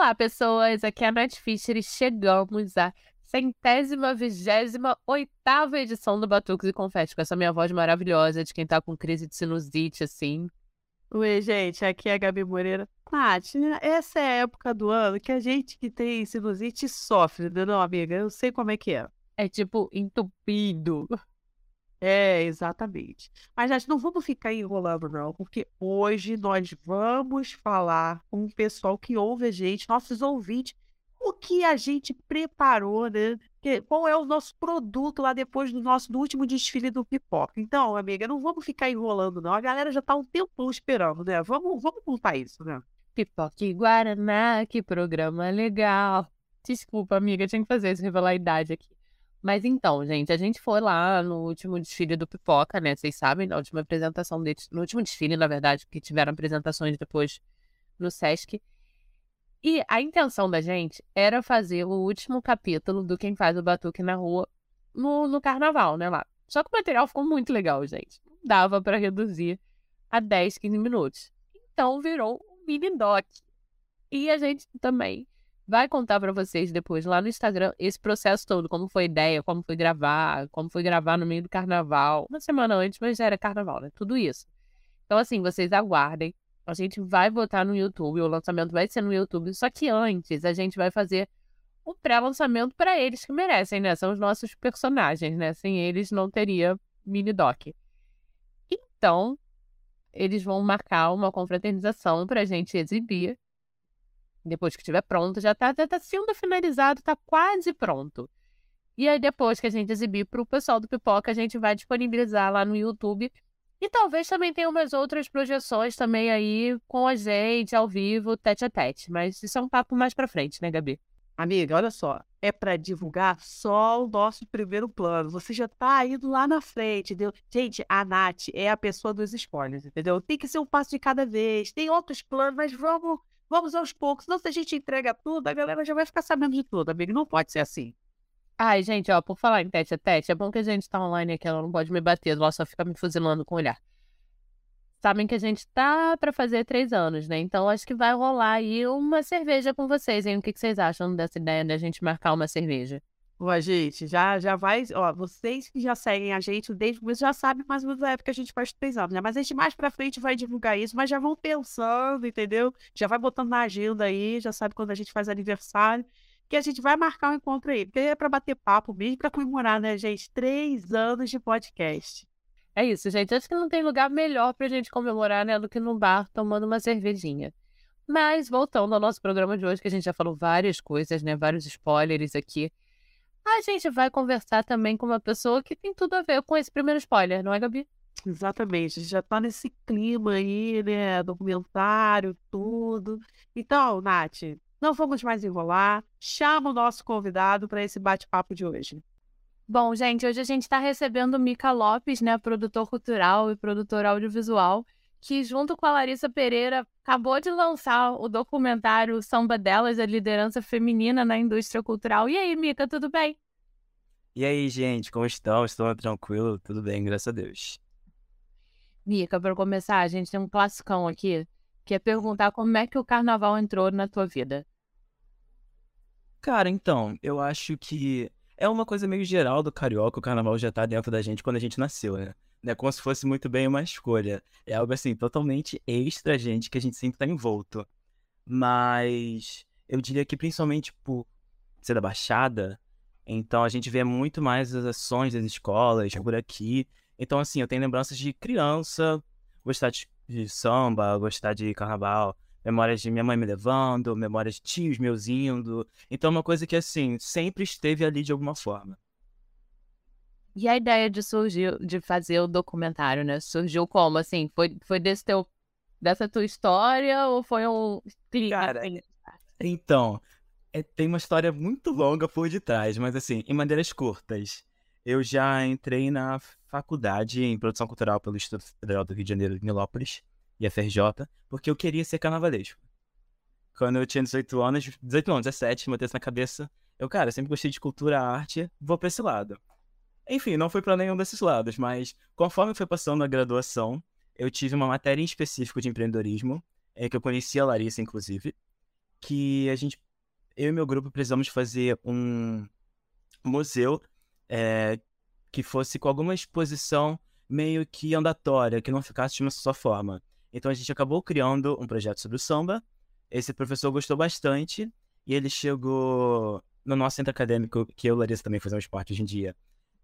Olá, pessoas! Aqui é a Nath Fischer e chegamos à centésima, vigésima, oitava edição do Batuques e Confete, com essa minha voz maravilhosa de quem tá com crise de sinusite, assim. Oi, gente, aqui é a Gabi Moreira. Nath, essa é a época do ano que a gente que tem sinusite sofre, né, não, amiga? Eu sei como é que é. É tipo entupido. É, exatamente. Mas, gente, não vamos ficar enrolando, não, porque hoje nós vamos falar com o pessoal que ouve a gente, nossos ouvintes, o que a gente preparou, né? Qual é o nosso produto lá depois do nosso do último desfile do pipoca. Então, amiga, não vamos ficar enrolando, não. A galera já tá um tempão esperando, né? Vamos, vamos contar isso, né? Pipoca e Guaraná, que programa legal. Desculpa, amiga, tinha que fazer isso, revelar a idade aqui. Mas então, gente, a gente foi lá no último desfile do Pipoca, né? Vocês sabem, na última apresentação deles, no último desfile, na verdade, que tiveram apresentações depois no Sesc. E a intenção da gente era fazer o último capítulo do Quem Faz o Batuque na Rua no, no carnaval, né? Lá. Só que o material ficou muito legal, gente. Dava para reduzir a 10, 15 minutos. Então virou um mini doc. E a gente também vai contar para vocês depois lá no Instagram esse processo todo, como foi a ideia, como foi gravar, como foi gravar no meio do carnaval, uma semana antes, mas já era carnaval, né? Tudo isso. Então, assim, vocês aguardem. A gente vai botar no YouTube, o lançamento vai ser no YouTube, só que antes a gente vai fazer o pré-lançamento para eles que merecem, né? São os nossos personagens, né? Sem eles não teria mini doc. Então, eles vão marcar uma confraternização para a gente exibir depois que estiver pronto, já está tá sendo finalizado, está quase pronto. E aí, depois que a gente exibir para o pessoal do Pipoca, a gente vai disponibilizar lá no YouTube. E talvez também tenha umas outras projeções também aí com a gente, ao vivo, tete a tete. Mas isso é um papo mais para frente, né, Gabi? Amiga, olha só. É para divulgar só o nosso primeiro plano. Você já tá indo lá na frente, entendeu? Gente, a Nath é a pessoa dos spoilers, entendeu? Tem que ser um passo de cada vez. Tem outros planos, mas vamos Vamos aos poucos. Senão, se a gente entrega tudo, a galera já vai ficar sabendo de tudo, amigo. Não pode ser assim. Ai, gente, ó, por falar em tete a tete, é bom que a gente tá online aqui, ela não pode me bater, ela só fica me fuzilando com o olhar. Sabem que a gente tá para fazer três anos, né? Então acho que vai rolar aí uma cerveja com vocês, hein? O que, que vocês acham dessa ideia da gente marcar uma cerveja? Ó, gente, já, já vai. Ó, vocês que já seguem a gente desde o começo já sabem mais ou menos a época que a gente faz três anos, né? Mas a gente mais pra frente vai divulgar isso, mas já vão pensando, entendeu? Já vai botando na agenda aí, já sabe quando a gente faz aniversário, que a gente vai marcar um encontro aí, porque é pra bater papo mesmo, pra comemorar, né, gente? Três anos de podcast. É isso, gente. Acho que não tem lugar melhor pra gente comemorar, né, do que num bar tomando uma cervejinha. Mas voltando ao nosso programa de hoje, que a gente já falou várias coisas, né? Vários spoilers aqui a gente vai conversar também com uma pessoa que tem tudo a ver com esse primeiro spoiler, não é, Gabi? Exatamente, a gente já tá nesse clima aí, né? Documentário, tudo. Então, Nath, não vamos mais enrolar. Chama o nosso convidado para esse bate-papo de hoje. Bom, gente, hoje a gente está recebendo o Mica Lopes, né? Produtor cultural e produtor audiovisual que, junto com a Larissa Pereira, acabou de lançar o documentário Samba Delas, a liderança feminina na indústria cultural. E aí, Mica, tudo bem? E aí, gente, como estão? Estão tranquilo? Tudo bem, graças a Deus. Mica, para começar, a gente tem um classicão aqui, que é perguntar como é que o carnaval entrou na tua vida. Cara, então, eu acho que é uma coisa meio geral do carioca, o carnaval já tá dentro da gente quando a gente nasceu, né? Não é como se fosse muito bem uma escolha. É algo assim, totalmente extra, gente, que a gente sempre tá envolto. Mas eu diria que principalmente por ser da Baixada, então a gente vê muito mais as ações das escolas por aqui. Então, assim, eu tenho lembranças de criança, gostar de, de samba, gostar de carnaval, memórias de minha mãe me levando, memórias de tios meus indo. Então, é uma coisa que, assim, sempre esteve ali de alguma forma. E a ideia de surgir, de fazer o documentário, né? Surgiu como? Assim, foi, foi desse teu, dessa tua história ou foi um Cara, então, é, tem uma história muito longa por detrás, mas assim, em maneiras curtas. Eu já entrei na faculdade em produção cultural pelo Instituto Federal do Rio de Janeiro, de Nilópolis, e a FRJ, porque eu queria ser carnavalesco. Quando eu tinha 18 anos, 18 anos, 17, botei isso na cabeça. Eu, cara, sempre gostei de cultura, arte, vou pra esse lado. Enfim, não fui para nenhum desses lados, mas conforme foi passando a graduação, eu tive uma matéria em específico de empreendedorismo, é, que eu conheci a Larissa, inclusive. que a gente, eu e meu grupo precisamos fazer um museu é, que fosse com alguma exposição meio que andatória, que não ficasse de uma só forma. Então a gente acabou criando um projeto sobre o samba. Esse professor gostou bastante e ele chegou no nosso centro acadêmico, que eu e Larissa também fazemos parte hoje em dia,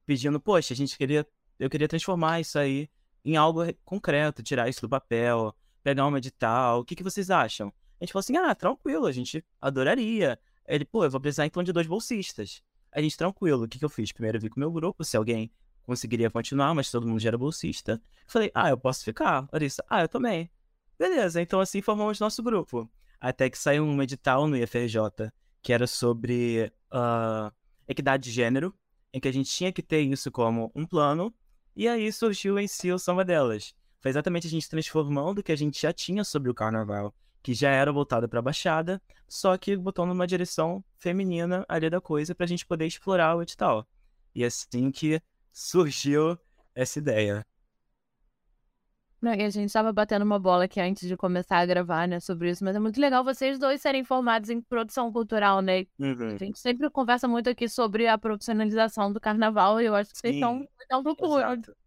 pedindo, poxa, a gente queria, eu queria transformar isso aí em algo concreto, tirar isso do papel, pegar um edital, o que, que vocês acham? A gente falou assim, ah, tranquilo, a gente adoraria. Ele, pô, eu vou precisar então de dois bolsistas. A gente, tranquilo, o que, que eu fiz? Primeiro eu vi com o meu grupo, se alguém conseguiria continuar, mas todo mundo já era bolsista. Falei, ah, eu posso ficar? Larissa, ah, eu também. Beleza, então assim formamos nosso grupo. Até que saiu um edital no IFRJ, que era sobre uh, equidade de gênero, em que a gente tinha que ter isso como um plano, e aí surgiu em si o Samba Delas. Foi exatamente a gente transformando o que a gente já tinha sobre o carnaval, que já era voltado para a Baixada, só que botando numa direção feminina ali da coisa para a gente poder explorar o edital. E assim que surgiu essa ideia. Não, e a gente estava batendo uma bola aqui antes de começar a gravar, né, sobre isso, mas é muito legal vocês dois serem formados em produção cultural, né? Uhum. A gente sempre conversa muito aqui sobre a profissionalização do carnaval e eu acho que vocês estão um pouco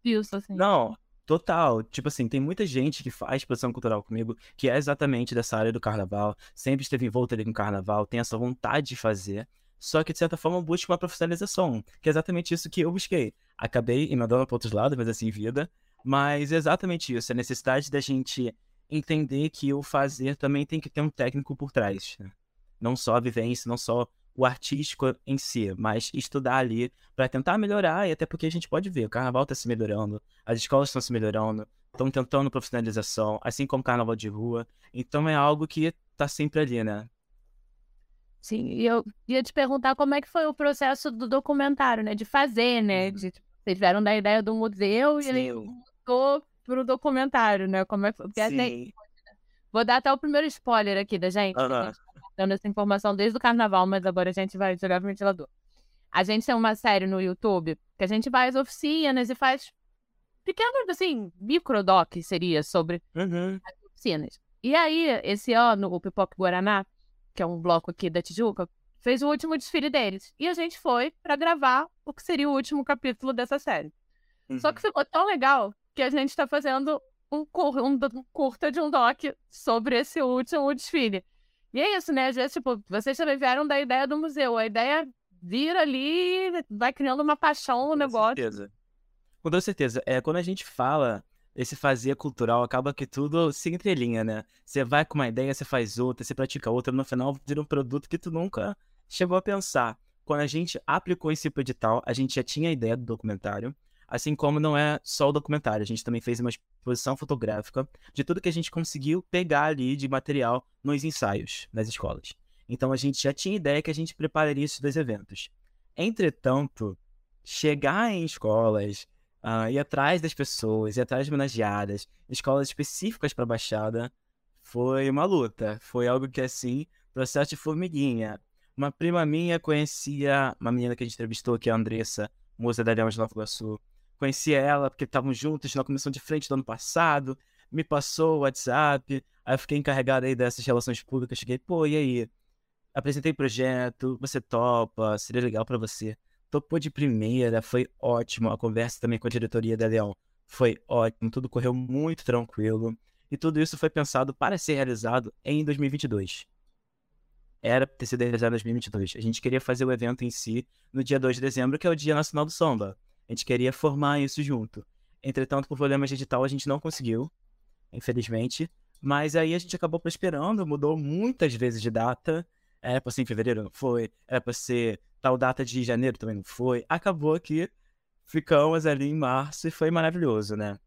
disso, assim. Não, Total. Tipo assim, tem muita gente que faz produção cultural comigo que é exatamente dessa área do carnaval, sempre esteve envolta ali com carnaval, tem essa vontade de fazer, só que de certa forma busca uma profissionalização, que é exatamente isso que eu busquei. Acabei emendando para outros lados, mas assim, vida. Mas é exatamente isso, a necessidade da gente entender que o fazer também tem que ter um técnico por trás. Né? Não só a vivência, não só o artístico em si, mas estudar ali para tentar melhorar, e até porque a gente pode ver, o carnaval está se melhorando, as escolas estão se melhorando, estão tentando profissionalização, assim como o carnaval de rua. Então é algo que está sempre ali, né? Sim, e eu ia te perguntar como é que foi o processo do documentário, né? De fazer, né? Uhum. De, vocês vieram da ideia do museu Sim. e ele mudou pro documentário, né? Como é que? Porque. Assim, vou dar até o primeiro spoiler aqui da gente. Uhum dando essa informação desde o carnaval, mas agora a gente vai jogar pro ventilador. A gente tem uma série no YouTube que a gente vai às oficinas e faz pequenos, assim, microdoc seria sobre uhum. as oficinas. E aí, esse ano, o Pipoca Guaraná, que é um bloco aqui da Tijuca, fez o último desfile deles. E a gente foi para gravar o que seria o último capítulo dessa série. Uhum. Só que ficou tão legal que a gente está fazendo um, cur um, um curta de um doc sobre esse último desfile. E é isso, né? Às vezes, tipo, vocês também vieram da ideia do museu. A ideia vira ali, vai criando uma paixão no negócio. Com certeza. Com toda certeza. É, quando a gente fala esse fazer cultural, acaba que tudo se entrelinha, né? Você vai com uma ideia, você faz outra, você pratica outra, no final vira um produto que tu nunca chegou a pensar. Quando a gente aplicou esse edital, a gente já tinha a ideia do documentário, Assim como não é só o documentário, a gente também fez uma exposição fotográfica de tudo que a gente conseguiu pegar ali de material nos ensaios nas escolas. Então a gente já tinha ideia que a gente prepararia esses dois eventos. Entretanto, chegar em escolas, uh, ir atrás das pessoas, ir atrás de homenageadas, escolas específicas para a Baixada, foi uma luta. Foi algo que, assim, processo de formiguinha. Uma prima minha conhecia uma menina que a gente entrevistou, que é a Andressa, moça da Leão de Nova Iguaçu. Conheci ela porque estavam juntos na comissão de frente do ano passado. Me passou o WhatsApp. Aí eu fiquei encarregado aí dessas relações públicas. Cheguei, pô, e aí? Apresentei projeto, você topa, seria legal para você. Topou de primeira, foi ótimo. A conversa também com a diretoria da Leão foi ótimo, tudo correu muito tranquilo. E tudo isso foi pensado para ser realizado em 2022. Era ter sido realizado em 2022. A gente queria fazer o evento em si no dia 2 de dezembro, que é o Dia Nacional do Samba. A gente queria formar isso junto. Entretanto, por problemas digital, a gente não conseguiu, infelizmente. Mas aí a gente acabou prosperando, mudou muitas vezes de data. Era para ser em fevereiro, não foi. Era para ser tal data de janeiro, também não foi. Acabou que ficamos ali em março e foi maravilhoso, né?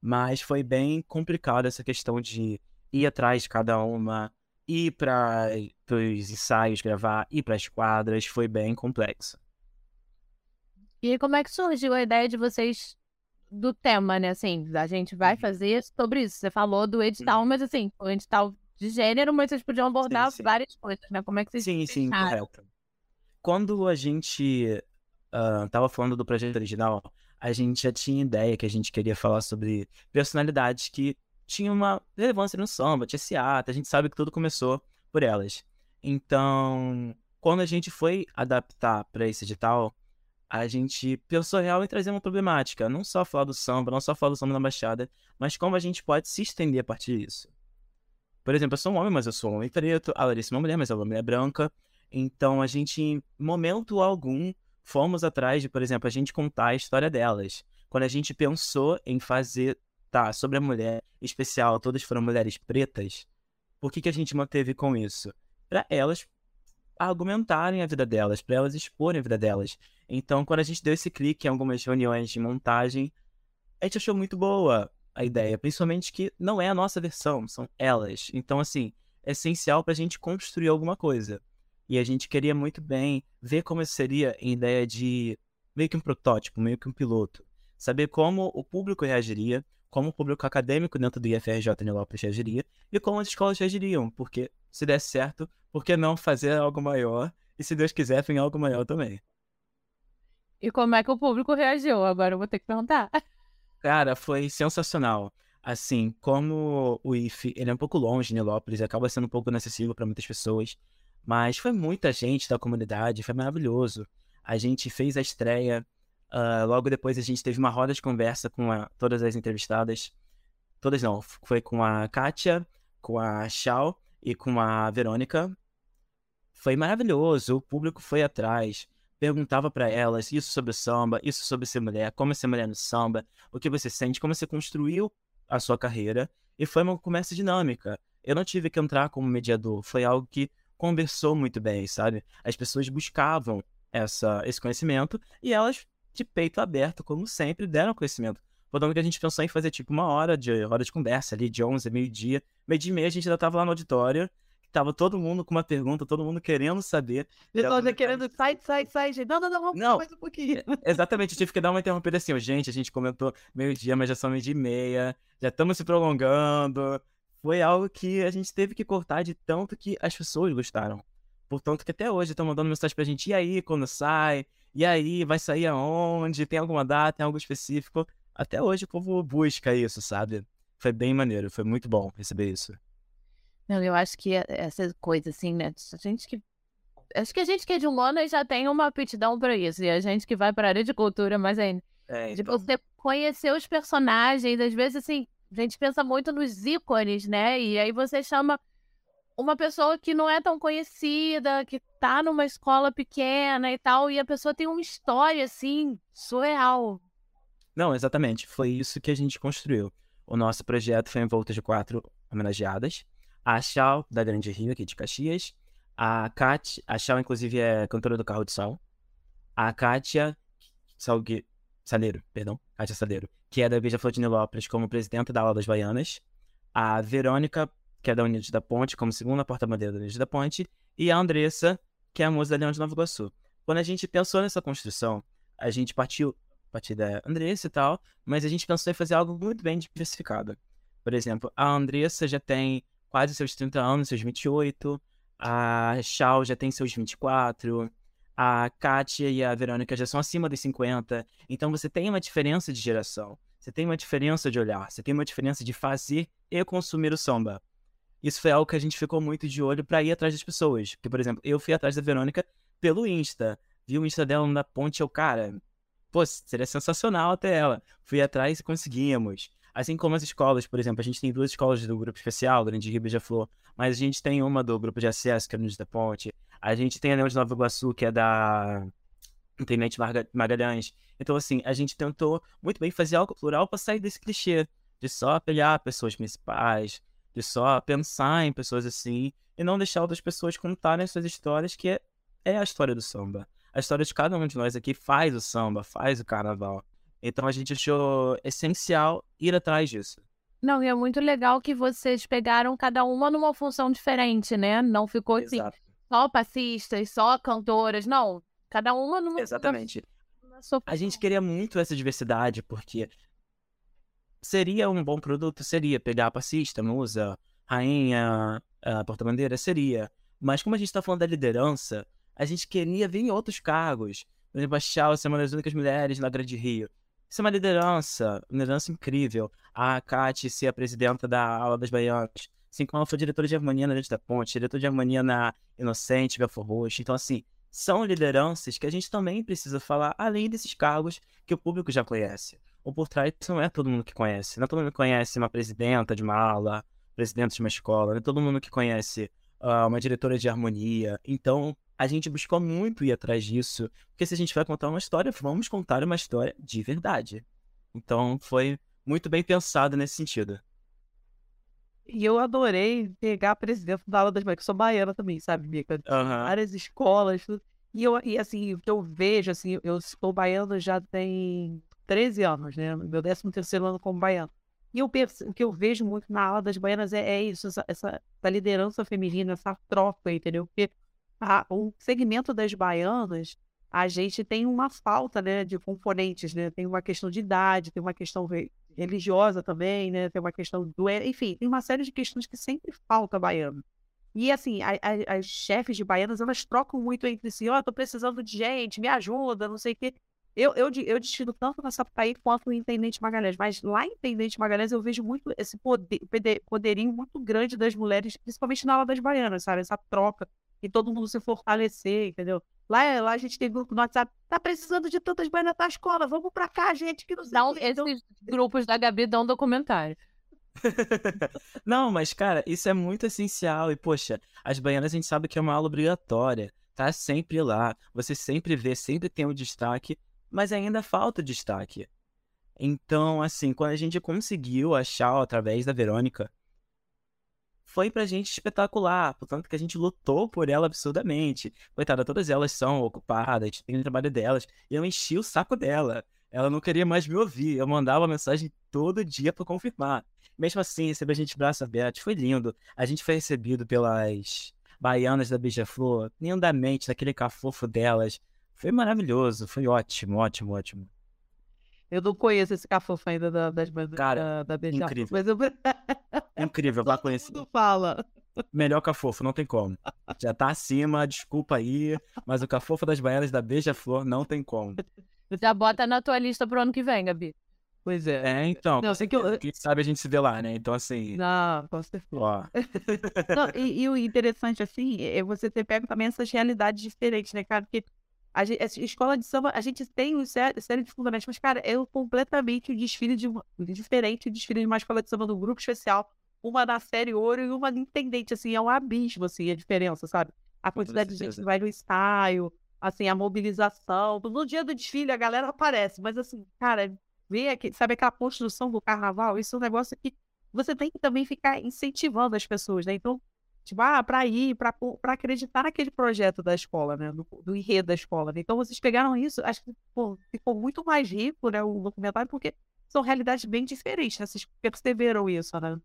Mas foi bem complicado essa questão de ir atrás de cada uma, ir para os ensaios gravar, ir para as quadras, foi bem complexo. E como é que surgiu a ideia de vocês do tema, né? Assim, a gente vai uhum. fazer sobre isso. Você falou do edital, uhum. mas assim, o edital de gênero, mas vocês podiam abordar sim, sim. várias coisas, né? Como é que vocês Sim, sim, correto. Quando a gente uh, tava falando do projeto original, a gente já tinha ideia que a gente queria falar sobre personalidades que tinham uma relevância no samba, tinha Seata, a gente sabe que tudo começou por elas. Então, quando a gente foi adaptar para esse edital, a gente pensou real em trazer uma problemática, não só falar do samba, não só falar do samba na Baixada, mas como a gente pode se estender a partir disso. Por exemplo, eu sou um homem, mas eu sou um homem preto, a Larissa é uma mulher, mas ela é uma mulher branca. Então, a gente, em momento algum, fomos atrás de, por exemplo, a gente contar a história delas. Quando a gente pensou em fazer, tá, sobre a mulher especial, todas foram mulheres pretas, por que, que a gente manteve com isso? Para elas argumentarem a vida delas, para elas exporem a vida delas. Então, quando a gente deu esse clique em algumas reuniões de montagem, a gente achou muito boa a ideia, principalmente que não é a nossa versão, são elas. Então, assim, é essencial para a gente construir alguma coisa. E a gente queria muito bem ver como seria em ideia de meio que um protótipo, meio que um piloto. Saber como o público reagiria, como o público acadêmico dentro do IFRJ Nilópolis reagiria e como as escolas reagiriam. Porque se der certo, por que não fazer algo maior? E se Deus quiser, em algo maior também. E como é que o público reagiu? Agora eu vou ter que perguntar. Cara, foi sensacional. Assim, como o IF, ele é um pouco longe Nilópolis, acaba sendo um pouco inacessível para muitas pessoas, mas foi muita gente da comunidade, foi maravilhoso. A gente fez a estreia, uh, logo depois a gente teve uma roda de conversa com a, todas as entrevistadas. Todas não, foi com a Kátia, com a Shao e com a Verônica. Foi maravilhoso, o público foi atrás perguntava para elas isso sobre samba, isso sobre ser mulher, como é ser mulher no samba, o que você sente, como você construiu a sua carreira. E foi uma conversa dinâmica. Eu não tive que entrar como mediador, foi algo que conversou muito bem, sabe? As pessoas buscavam essa, esse conhecimento e elas, de peito aberto, como sempre, deram conhecimento. Portanto, que a gente pensou em fazer tipo uma hora de hora de conversa ali, de 11 a meio-dia. Meio-dia e meia a gente ainda estava lá no auditório Tava todo mundo com uma pergunta, todo mundo querendo saber. Pessoal já querendo, sai, sai, sai, gente. Não, não, não, vamos não, mais um pouquinho. É, exatamente, eu tive que dar uma interrompida assim, gente, a gente comentou meio-dia, mas já são meio-dia e meia, já estamos se prolongando. Foi algo que a gente teve que cortar de tanto que as pessoas gostaram. Portanto, que até hoje estão mandando mensagem pra gente, e aí, quando sai? E aí, vai sair aonde? Tem alguma data, tem algo específico? Até hoje o povo busca isso, sabe? Foi bem maneiro, foi muito bom receber isso. Não, eu acho que essa coisa, assim, né? A gente que. Acho que a gente que é de humanas já tem uma aptidão para isso. E a gente que vai para a área de cultura, mas ainda. É, então... De você conhecer os personagens, às vezes, assim, a gente pensa muito nos ícones, né? E aí você chama uma pessoa que não é tão conhecida, que tá numa escola pequena e tal, e a pessoa tem uma história, assim, surreal. Não, exatamente. Foi isso que a gente construiu. O nosso projeto foi em volta de quatro homenageadas a Chal, da Grande Rio, aqui de Caxias. A Kat, a Chal, inclusive, é cantora do Carro de Sal. A Kátia Salgue... Saleiro, perdão, Kátia Saleiro, que é da Igreja Flor de Nilópolis como presidenta da Aula das Baianas. A Verônica, que é da Unidos da Ponte, como segunda porta-bandeira da Unidos da Ponte. E a Andressa, que é a moça da Leão de Nova Iguaçu. Quando a gente pensou nessa construção, a gente partiu a partir da Andressa e tal, mas a gente pensou em fazer algo muito bem diversificado. Por exemplo, a Andressa já tem quase seus 30 anos, seus 28. A Shao já tem seus 24. A Kátia e a Verônica já são acima dos 50. Então você tem uma diferença de geração. Você tem uma diferença de olhar. Você tem uma diferença de fazer e consumir o samba. Isso foi algo que a gente ficou muito de olho para ir atrás das pessoas. Porque, por exemplo, eu fui atrás da Verônica pelo Insta. Vi o Insta dela na ponte, eu, cara, pô, seria sensacional até ela. Fui atrás e conseguimos. Assim como as escolas, por exemplo, a gente tem duas escolas do grupo especial, Grande Rio e Beija-Flor, mas a gente tem uma do grupo de acesso, que é no da Ponte. A gente tem a Leão de Nova Iguaçu, que é da Intendente Magalhães. Então, assim, a gente tentou muito bem fazer algo plural para sair desse clichê de só apelhar pessoas principais, de só pensar em pessoas assim, e não deixar outras pessoas contarem suas histórias, que é, é a história do samba. A história de cada um de nós aqui faz o samba, faz o carnaval. Então a gente achou essencial ir atrás disso. Não, e é muito legal que vocês pegaram cada uma numa função diferente, né? Não ficou assim, Exato. só passistas, só cantoras, não. Cada uma numa Exatamente. A gente queria muito essa diversidade, porque seria um bom produto, seria pegar passista, musa, rainha, porta-bandeira, seria. Mas como a gente está falando da liderança, a gente queria vir em outros cargos. Por exemplo, a Chelsea ser uma das únicas mulheres na Grande Rio. Isso é uma liderança, uma liderança incrível. A Kate ser a presidenta da aula das baianas. assim como ela foi diretora de harmonia na Gente da Ponte, diretora de harmonia na Inocente, Belfor Roxo. Então, assim, são lideranças que a gente também precisa falar, além desses cargos que o público já conhece. Ou por trás não é todo mundo que conhece. Não é todo mundo que conhece uma presidenta de uma ala, presidente de uma escola, não é todo mundo que conhece uh, uma diretora de harmonia. Então, a gente buscou muito ir atrás disso, porque se a gente vai contar uma história, vamos contar uma história de verdade. Então, foi muito bem pensado nesse sentido. E eu adorei pegar a presidente da aula das mães, que sou baiana também, sabe, Mica? Uhum. Várias escolas, tudo. E, eu, e assim, o que eu vejo, assim, eu sou baiana já tem 13 anos, né? Meu 13 terceiro ano como baiano. E eu penso, o que eu vejo muito na aula das baianas é, é isso, essa, essa, essa, liderança feminina, essa troca, entendeu? Porque a, o segmento das baianas, a gente tem uma falta, né, de componentes, né? Tem uma questão de idade, tem uma questão religiosa também, né? Tem uma questão do. Enfim, tem uma série de questões que sempre falta baiano. E assim, a, a, as chefes de baianas, elas trocam muito entre si, ó, oh, tô precisando de gente, me ajuda, não sei o quê. Eu, eu, eu destino tanto na Sapucaí quanto no Intendente Magalhães, mas lá em Intendente Magalhães eu vejo muito esse poder, poderinho muito grande das mulheres, principalmente na aula das baianas, sabe? Essa troca e todo mundo se fortalecer, entendeu? Lá, lá a gente tem grupo no WhatsApp, tá precisando de tantas baianas na escola, vamos pra cá, gente, que não sei Não, esses grupos da Gabi dão documentário. não, mas cara, isso é muito essencial e poxa, as baianas a gente sabe que é uma aula obrigatória, tá sempre lá, você sempre vê, sempre tem um destaque, mas ainda falta destaque. Então, assim, quando a gente conseguiu achar através da Verônica, foi pra gente espetacular, portanto que a gente lutou por ela absurdamente. Coitada, todas elas são ocupadas, tem o trabalho delas, e eu enchi o saco dela. Ela não queria mais me ouvir, eu mandava mensagem todo dia para confirmar. Mesmo assim, receber a gente braço aberto, foi lindo. A gente foi recebido pelas baianas da Beija-Flor, lindamente, naquele cafofo delas. Foi maravilhoso, foi ótimo, ótimo, ótimo. Eu não conheço esse cafofo ainda da, das bandas Cara, da, da incrível. Mas eu... incrível, vá conhecer. Todo fala. Melhor cafofo, não tem como. Já tá acima, desculpa aí, mas o cafofo das baianas da Beija-Flor não tem como. Já bota na tua lista pro ano que vem, Gabi. Pois é. É, então. Não, sei que eu... Quem sabe a gente se vê lá, né? Então, assim. Não, com certeza. Ó. não, e, e, o interessante, assim, é você ter pego também essas realidades diferentes, né, cara? Porque a, gente, a escola de samba, a gente tem uma série, série de fundamentos, mas, cara, é completamente um desfile de, diferente o desfile de uma escola de samba do grupo especial, uma da série ouro e uma intendente, assim, é um abismo, assim, a diferença, sabe? A quantidade de gente que vai no ensaio, assim, a mobilização. No dia do desfile a galera aparece, mas assim, cara, ver aqui, sabe aquela construção do carnaval, isso é um negócio que você tem que também ficar incentivando as pessoas, né? Então, Tipo, ah, para ir, para acreditar naquele projeto da escola, né? Do, do enredo da escola. Né? Então, vocês pegaram isso, acho que pô, ficou muito mais rico, né? O documentário, porque são realidades bem diferentes, né? Vocês perceberam isso, né?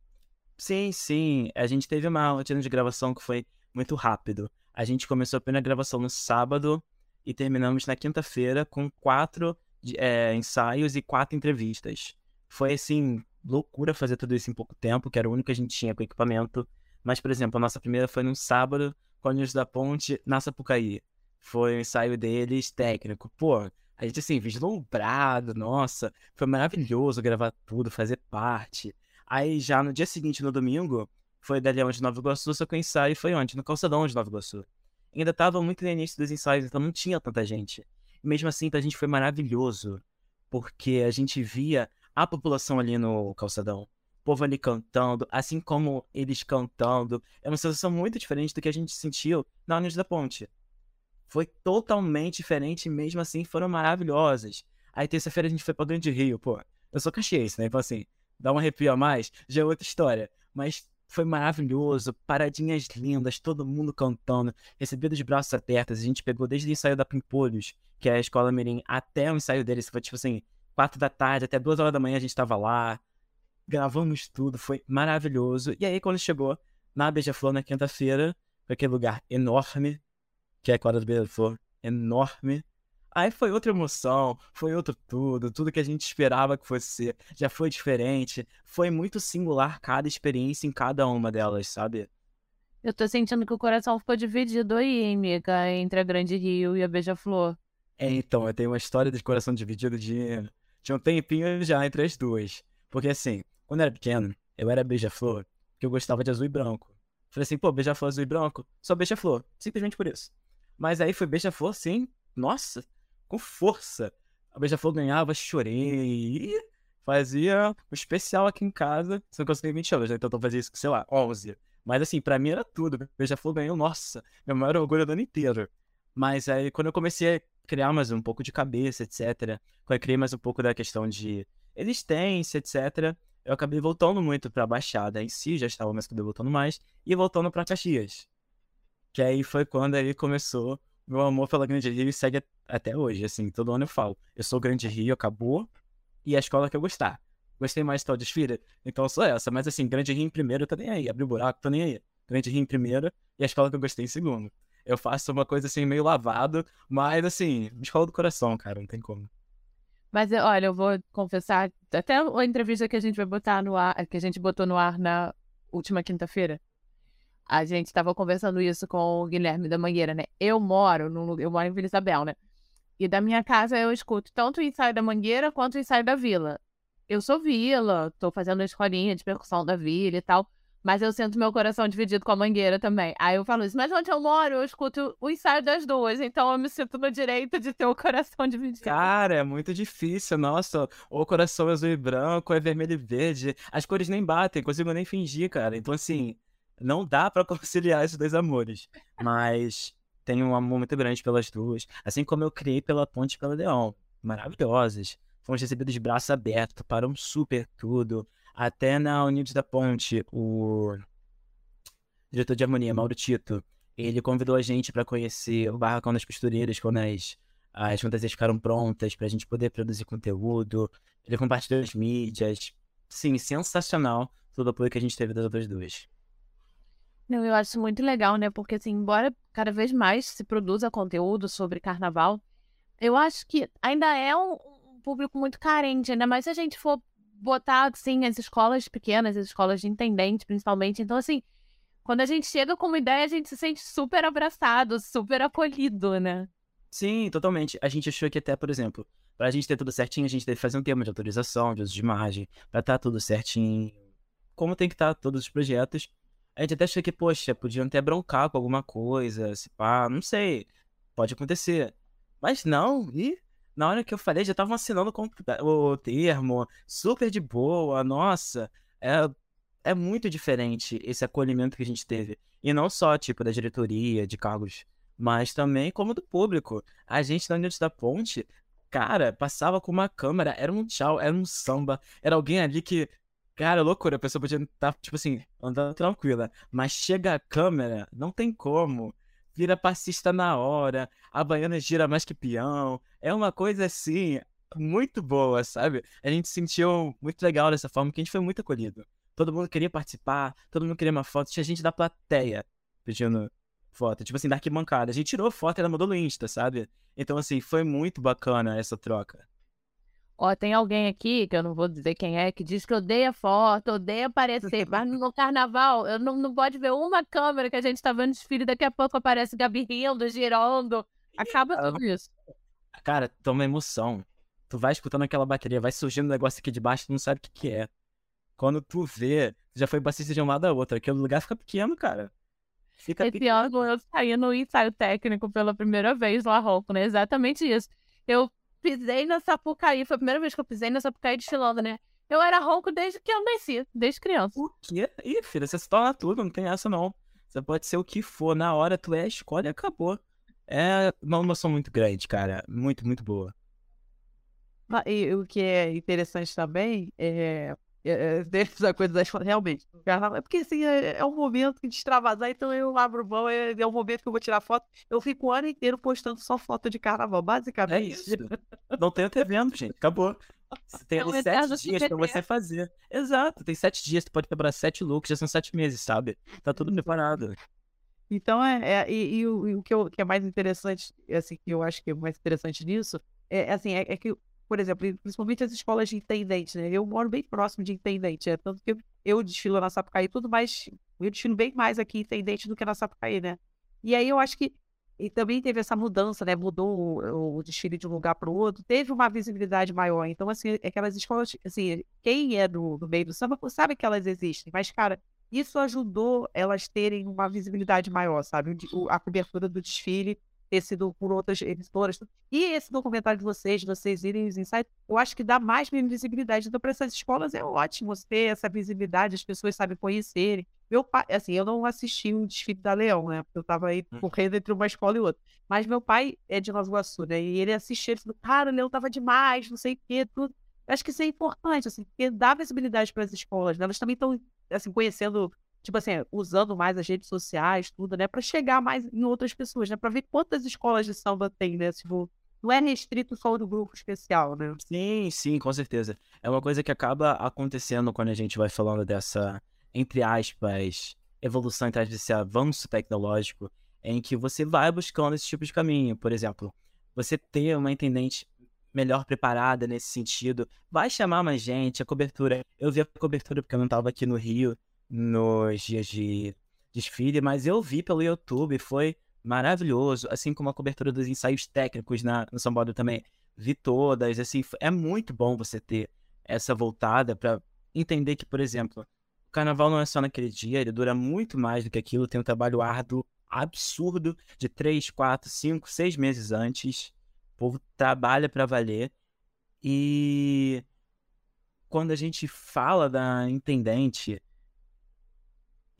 Sim, sim. A gente teve uma rotina de gravação que foi muito rápido. A gente começou a primeira gravação no sábado e terminamos na quinta-feira com quatro é, ensaios e quatro entrevistas. Foi, assim, loucura fazer tudo isso em pouco tempo, que era o único que a gente tinha com equipamento. Mas, por exemplo, a nossa primeira foi num sábado com a da Ponte na Sapucaí. Foi o um ensaio deles técnico. Pô, a gente assim, vislumbrado, nossa, foi maravilhoso gravar tudo, fazer parte. Aí já no dia seguinte, no domingo, foi da Leão de Nova Iguaçu, só que o ensaio foi onde? No Calçadão de Nova Iguaçu. Ainda tava muito no início dos ensaios, então não tinha tanta gente. mesmo assim, pra gente foi maravilhoso, porque a gente via a população ali no Calçadão povo ali cantando, assim como eles cantando. É uma sensação muito diferente do que a gente sentiu na Unidos da Ponte. Foi totalmente diferente, mesmo assim foram maravilhosas. Aí terça-feira a gente foi pra Grande Rio, pô. Eu sou caxiense, né? Então assim, dá um arrepio a mais, já é outra história. Mas foi maravilhoso, paradinhas lindas, todo mundo cantando, recebido de braços abertos. A gente pegou desde o ensaio da Pimpolhos, que é a escola Mirim, até o ensaio deles. Foi tipo assim, quatro da tarde, até duas horas da manhã a gente tava lá gravamos tudo, foi maravilhoso. E aí, quando chegou na Beija-Flor na quinta-feira, aquele lugar enorme, que é a quadra do Beija-Flor, enorme. Aí foi outra emoção, foi outro tudo, tudo que a gente esperava que fosse ser, já foi diferente. Foi muito singular cada experiência em cada uma delas, sabe? Eu tô sentindo que o coração ficou dividido aí, hein, Mica, entre a Grande Rio e a Beija-Flor. É, então, eu tenho uma história de coração dividido de, de um tempinho já entre as duas. Porque assim, quando eu era pequeno, eu era beija-flor que eu gostava de azul e branco. Falei assim, pô, beija-flor azul e branco, só beija-flor, simplesmente por isso. Mas aí foi beija-flor, sim, nossa, com força. A beija-flor ganhava, chorei, fazia um especial aqui em casa, só que eu consegui 20 anos, né? então eu fazia isso, sei lá, 11. Mas assim, pra mim era tudo. Beija-flor ganhou, nossa, meu maior orgulho do ano inteiro. Mas aí, quando eu comecei a criar mais um pouco de cabeça, etc., quando eu criei mais um pouco da questão de existência, etc., eu acabei voltando muito pra Baixada em si, já estava mais acabei voltando mais, e voltando pra Caxias. Que aí foi quando aí começou meu amor pela Grande Rio e segue até hoje, assim, todo ano eu falo. Eu sou Grande Rio, acabou, e a escola que eu gostar. Gostei mais de tal desfile? Então sou essa. Mas assim, Grande Rio em primeiro, tô nem aí. Abriu buraco, tô nem aí. Grande Rio em primeiro e a escola que eu gostei em segundo. Eu faço uma coisa assim, meio lavado, mas assim, escola do coração, cara, não tem como. Mas olha, eu vou confessar, até a entrevista que a gente vai botar no ar, que a gente botou no ar na última quinta-feira, a gente estava conversando isso com o Guilherme da Mangueira, né? Eu moro no, eu moro em Vila Isabel, né? E da minha casa eu escuto tanto o ensaio da Mangueira quanto o ensaio da Vila. Eu sou Vila, tô fazendo a escolinha de percussão da Vila e tal, mas eu sinto meu coração dividido com a Mangueira também. Aí eu falo isso, mas onde eu moro, eu escuto o ensaio das duas, então eu me sinto no direito de ter o coração dividido. Cara, é muito difícil, nossa. Ou coração azul e branco, é vermelho e verde. As cores nem batem, consigo nem fingir, cara. Então, assim, não dá para conciliar esses dois amores. Mas tenho um amor muito grande pelas duas. Assim como eu criei pela Ponte e pela Leão. Maravilhosas. Fomos recebidos de braço aberto, um super tudo. Até na Unidos da Ponte, o diretor de harmonia, Mauro Tito, ele convidou a gente para conhecer o Barracão das Costureiras quando as, as fantasias ficaram prontas, para a gente poder produzir conteúdo. Ele compartilhou as mídias. Sim, sensacional todo o apoio que a gente teve das outras duas. Não, eu acho muito legal, né? Porque, assim, embora cada vez mais se produza conteúdo sobre carnaval, eu acho que ainda é um, público muito carente, ainda mais se a gente for botar, assim, as escolas pequenas, as escolas de intendente, principalmente. Então, assim, quando a gente chega com uma ideia, a gente se sente super abraçado, super acolhido, né? Sim, totalmente. A gente achou que até, por exemplo, pra gente ter tudo certinho, a gente teve que fazer um termo de autorização, de uso de imagem, pra estar tá tudo certinho. Como tem que estar tá todos os projetos. A gente até achou que, poxa, podiam até broncar com alguma coisa, se pá, não sei. Pode acontecer. Mas não, e na hora que eu falei, já estavam assinando o termo, super de boa, nossa. É, é muito diferente esse acolhimento que a gente teve. E não só, tipo, da diretoria, de cargos, mas também como do público. A gente na Unidos da Ponte, cara, passava com uma câmera, era um tchau, era um samba, era alguém ali que Cara, loucura, a pessoa podia estar, tá, tipo assim, andando tranquila. Mas chega a câmera, não tem como. Vira passista na hora, a baiana gira mais que peão. É uma coisa assim, muito boa, sabe? A gente sentiu muito legal dessa forma, que a gente foi muito acolhido. Todo mundo queria participar, todo mundo queria uma foto. Tinha gente da plateia pedindo foto, tipo assim, da arquibancada. A gente tirou foto e ela mandou no Insta, sabe? Então, assim, foi muito bacana essa troca. Ó, tem alguém aqui, que eu não vou dizer quem é, que diz que odeia foto, odeia aparecer. Mas no carnaval, eu não, não pode ver uma câmera que a gente tá vendo desfile, daqui a pouco aparece Gabi rindo, girando. Acaba tudo isso. Cara, toma emoção. Tu vai escutando aquela bateria, vai surgindo um negócio aqui de baixo, tu não sabe o que, que é. Quando tu vê, já foi baixista de um lado a outro. Aquele lugar fica pequeno, cara. Fica Esse pequeno. ano eu saí no ensaio técnico pela primeira vez lá, Rouco, né? Exatamente isso. Eu pisei na Sapucaí. Foi a primeira vez que eu pisei na Sapucaí desfilando, né? Eu era ronco desde que eu nasci, desde criança. O quê? Ih, filha, você se torna tudo, não tem essa não. Você pode ser o que for, na hora tu é a escolha e acabou. É uma emoção muito grande, cara. Muito, muito boa. E o que é interessante também é é, essa coisa da escola, realmente. É porque assim, é, é um momento de extravasar, então eu abro mão, é, é um momento que eu vou tirar foto. Eu fico o ano inteiro postando só foto de carnaval, basicamente. É isso. Não tenho até vendo, gente. Acabou. Você tem ali sete dias pra você fazer. Exato, tem sete dias, tu pode preparar sete looks, já são sete meses, sabe? Tá tudo preparado. Então, é, é e, e, o, e o que, eu, que, é mais interessante, assim, que eu acho que é mais interessante nisso, é, assim, é, é que por exemplo, principalmente as escolas de intendente, né? Eu moro bem próximo de intendente, é tanto que eu desfilo na Sapucaí tudo mais, eu desfilo bem mais aqui intendente do que na Sapucaí, né? E aí eu acho que e também teve essa mudança, né? Mudou o, o desfile de um lugar para o outro, teve uma visibilidade maior. Então, assim, aquelas escolas, assim, quem é do, do meio do samba sabe que elas existem, mas, cara, isso ajudou elas terem uma visibilidade maior, sabe? A cobertura do desfile ter sido por outras emissoras. E esse documentário de vocês, de vocês irem os insights, eu acho que dá mais visibilidade. Então, para essas escolas é ótimo ter essa visibilidade, as pessoas sabem conhecerem. Meu pai, assim, eu não assisti o desfile da Leão, né? Porque eu tava aí hum. correndo entre uma escola e outra. Mas meu pai é de Nova Iguaçu, né? E ele assistia, ele falou, cara, o Leão tava demais, não sei o quê, tudo. acho que isso é importante, assim, porque dá visibilidade para as escolas, né? Elas também estão, assim, conhecendo tipo assim, usando mais as redes sociais, tudo, né, para chegar mais em outras pessoas, né, para ver quantas escolas de samba tem, né, tipo, não é restrito só do grupo especial, né? Sim, sim, com certeza. É uma coisa que acaba acontecendo quando a gente vai falando dessa, entre aspas, evolução, entre aspas, desse avanço tecnológico, em que você vai buscando esse tipo de caminho. Por exemplo, você ter uma intendente melhor preparada nesse sentido, vai chamar mais gente, a cobertura. Eu vi a cobertura porque eu não estava aqui no Rio, nos dias de desfile, mas eu vi pelo YouTube, foi maravilhoso, assim como a cobertura dos ensaios técnicos na, no São Paulo também. Vi todas, assim, é muito bom você ter essa voltada para entender que, por exemplo, o carnaval não é só naquele dia, ele dura muito mais do que aquilo, tem um trabalho árduo absurdo de 3, 4, 5, 6 meses antes. O povo trabalha para valer. E quando a gente fala da intendente,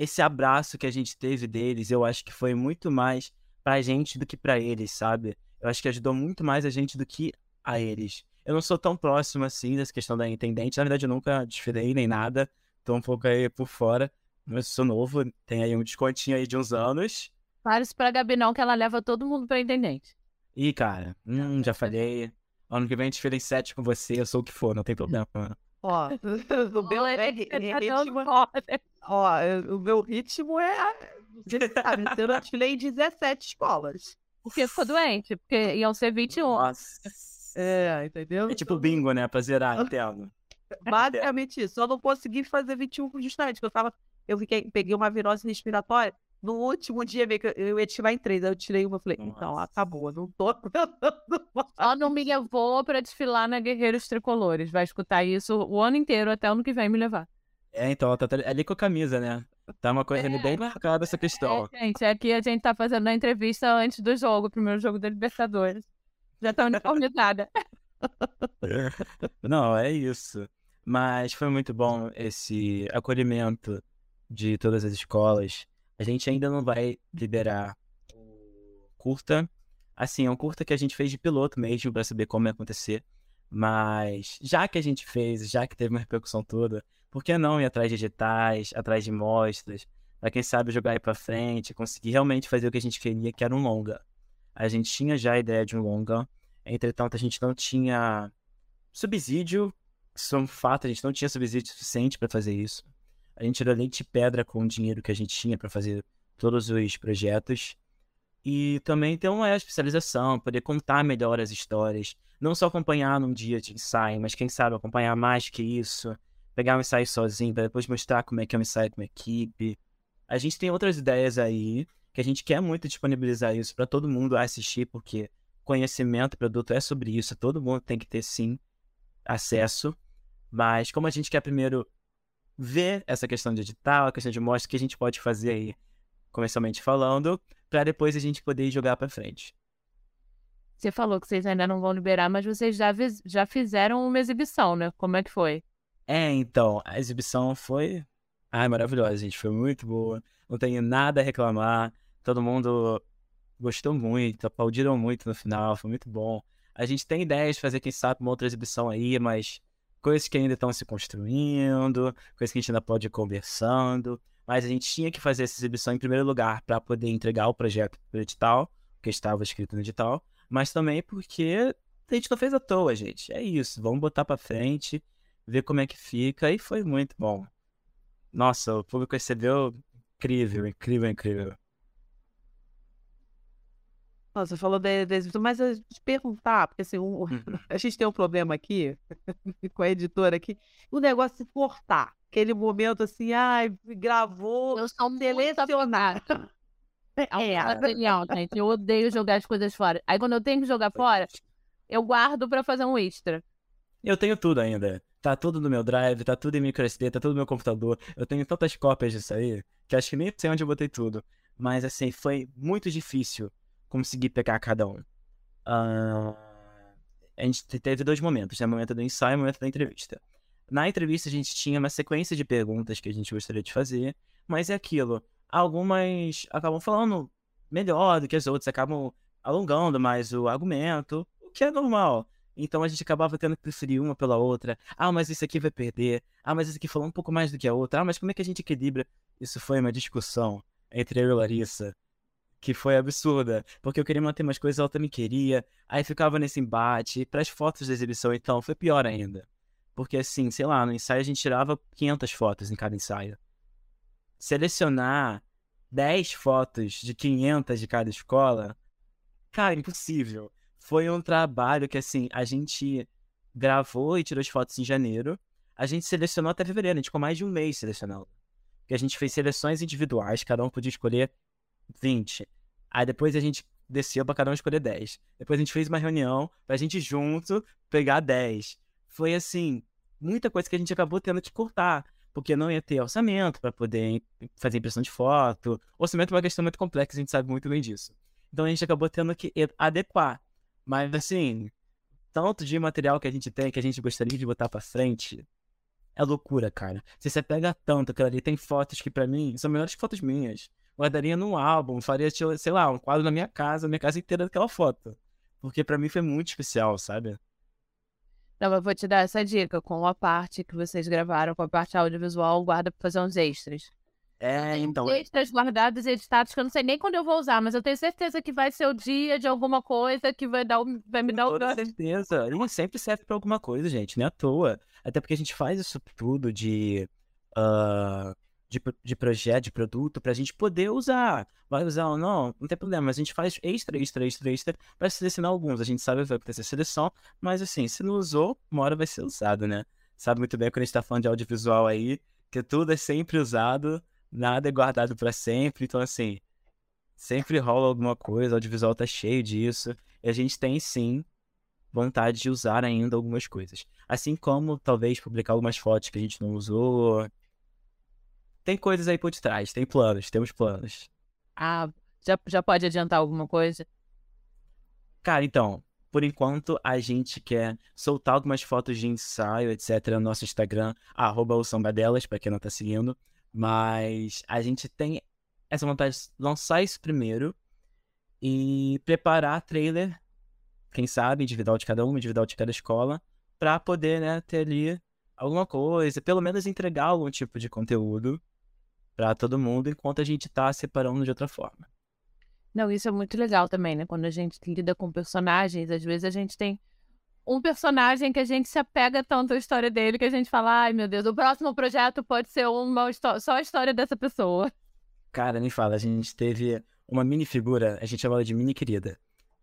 esse abraço que a gente teve deles, eu acho que foi muito mais pra gente do que pra eles, sabe? Eu acho que ajudou muito mais a gente do que a eles. Eu não sou tão próximo assim dessa questão da intendente. Na verdade, eu nunca desfilei nem nada. Tô um pouco aí por fora. Mas sou novo, tem aí um descontinho aí de uns anos. Fale pra Gabi não, que ela leva todo mundo pra intendente. Ih, cara, hum, já falei. Ano que vem a gente em sete com você, eu sou o que for, não tem problema. Ó, o meu é, ó, o meu ritmo é. Sabe, eu desfilei em 17 escolas. Porque ficou doente, porque iam ser 21. Nossa. É, entendeu? É tipo bingo, né? Pra zerar, entendo. Basicamente isso. Eu não consegui fazer 21 justamente, porque eu tava. Eu fiquei, peguei uma virose respiratória. No último dia, eu ia tirar em três. Aí eu tirei uma e falei, Nossa. então, acabou, não tô. Ela não me levou pra desfilar na Guerreiros Tricolores. Vai escutar isso o ano inteiro, até o ano que vem me levar. É, então, ela tá ali com a camisa, né? Tá uma coisa é, bem marcada essa questão. É, gente, aqui a gente tá fazendo a entrevista antes do jogo, o primeiro jogo da Libertadores. Já tá uniformizada. Não, é isso. Mas foi muito bom esse acolhimento de todas as escolas. A gente ainda não vai liberar o curta. Assim, é um curta que a gente fez de piloto mesmo para saber como ia acontecer. Mas já que a gente fez, já que teve uma repercussão toda, por que não ir atrás de editais, atrás de mostras, para quem sabe jogar aí para frente, conseguir realmente fazer o que a gente queria, que era um longa. A gente tinha já a ideia de um longa, entretanto a gente não tinha subsídio, isso é um fato, a gente não tinha subsídio suficiente para fazer isso. A gente era leite pedra com o dinheiro que a gente tinha para fazer todos os projetos. E também ter uma especialização, poder contar melhor as histórias. Não só acompanhar num dia de ensaio, mas quem sabe acompanhar mais que isso. Pegar um ensaio sozinho, para depois mostrar como é que é um ensaio com uma equipe. A gente tem outras ideias aí, que a gente quer muito disponibilizar isso para todo mundo assistir, porque conhecimento, produto é sobre isso. Todo mundo tem que ter, sim, acesso. Mas como a gente quer primeiro ver essa questão de edital, a questão de mostra que a gente pode fazer aí, comercialmente falando, para depois a gente poder jogar para frente. Você falou que vocês ainda não vão liberar, mas vocês já, já fizeram uma exibição, né? Como é que foi? É, então, a exibição foi. Ai, maravilhosa, gente. Foi muito boa. Não tenho nada a reclamar. Todo mundo gostou muito, aplaudiram muito no final. Foi muito bom. A gente tem ideias de fazer, quem sabe, uma outra exibição aí, mas coisas que ainda estão se construindo, coisas que a gente ainda pode ir conversando. Mas a gente tinha que fazer essa exibição em primeiro lugar para poder entregar o projeto para o edital, que estava escrito no edital, mas também porque a gente não fez à toa, gente. É isso, vamos botar para frente, ver como é que fica, e foi muito bom. Nossa, o público recebeu incrível, incrível, incrível. Nossa, você falou da, da mas eu te perguntar, porque assim, um, uhum. a gente tem um problema aqui, com a editora aqui, o negócio de cortar. Aquele momento assim, ai, gravou, eu sou selecionar. É, é material, gente. Eu odeio jogar as coisas fora. Aí quando eu tenho que jogar fora, eu guardo para fazer um extra. Eu tenho tudo ainda. Tá tudo no meu drive, tá tudo em microSD, tá tudo no meu computador. Eu tenho tantas cópias disso aí, que acho que nem sei onde eu botei tudo. Mas assim, foi muito difícil conseguir pegar cada um. Uh, a gente teve dois momentos, né? O momento do ensaio e o momento da entrevista. Na entrevista a gente tinha uma sequência de perguntas que a gente gostaria de fazer, mas é aquilo. Algumas acabam falando melhor do que as outras, acabam alongando mais o argumento, o que é normal. Então a gente acabava tendo que preferir uma pela outra. Ah, mas isso aqui vai perder. Ah, mas isso aqui falou um pouco mais do que a outra. Ah, mas como é que a gente equilibra? Isso foi uma discussão entre eu e Larissa que foi absurda, porque eu queria manter umas coisas, ela também queria. Aí ficava nesse embate. Para as fotos da exibição, então, foi pior ainda. Porque assim, sei lá, no ensaio a gente tirava 500 fotos em cada ensaio. Selecionar 10 fotos de 500 de cada escola, cara, impossível foi um trabalho que, assim, a gente gravou e tirou as fotos em janeiro. A gente selecionou até fevereiro, a gente ficou mais de um mês selecionando. Porque a gente fez seleções individuais, cada um podia escolher 20. Aí depois a gente desceu para cada um escolher 10. Depois a gente fez uma reunião pra gente junto pegar 10. Foi assim, muita coisa que a gente acabou tendo que cortar, porque não ia ter orçamento para poder fazer impressão de foto. Orçamento é uma questão muito complexa, a gente sabe muito bem disso. Então a gente acabou tendo que adequar. Mas assim, tanto de material que a gente tem, que a gente gostaria de botar pra frente, é loucura, cara. Se você pega tanto, aquilo ali tem fotos que para mim são melhores que fotos minhas. Guardaria num álbum, faria, sei lá, um quadro na minha casa, minha casa inteira daquela foto. Porque para mim foi muito especial, sabe? Não, eu vou te dar essa dica. Com a parte que vocês gravaram, com a parte audiovisual, guarda pra fazer uns extras. É, então. Textos guardados e editados que eu não sei nem quando eu vou usar, mas eu tenho certeza que vai ser o dia de alguma coisa que vai, dar, vai me dar o. Com certeza. Ele sempre serve pra alguma coisa, gente, não é à toa. Até porque a gente faz isso tudo de. Uh, de, de projeto, de produto, pra gente poder usar. Vai usar ou não, não tem problema. Mas a gente faz extra, extra, extra, extra pra selecionar alguns. A gente sabe que vai acontecer seleção, mas assim, se não usou, uma hora vai ser usado, né? Sabe muito bem quando a gente tá falando de audiovisual aí, que tudo é sempre usado nada é guardado para sempre, então assim, sempre rola alguma coisa, o audiovisual tá cheio disso, e a gente tem sim vontade de usar ainda algumas coisas. Assim como talvez publicar algumas fotos que a gente não usou. Tem coisas aí por detrás, tem planos, temos planos. Ah, já, já pode adiantar alguma coisa? Cara, então, por enquanto a gente quer soltar algumas fotos de ensaio, etc, no nosso Instagram, arroba o Samba Delas, pra quem não tá seguindo. Mas a gente tem essa vontade de lançar isso primeiro e preparar trailer, quem sabe, individual de cada uma, individual de cada escola, para poder, né, ter ali alguma coisa, pelo menos entregar algum tipo de conteúdo para todo mundo, enquanto a gente tá separando de outra forma. Não, isso é muito legal também, né? Quando a gente lida com personagens, às vezes a gente tem um personagem que a gente se apega tanto à história dele que a gente fala, ai meu Deus, o próximo projeto pode ser uma só a história dessa pessoa. Cara, nem fala, a gente teve uma mini figura, a gente chama ela de mini querida,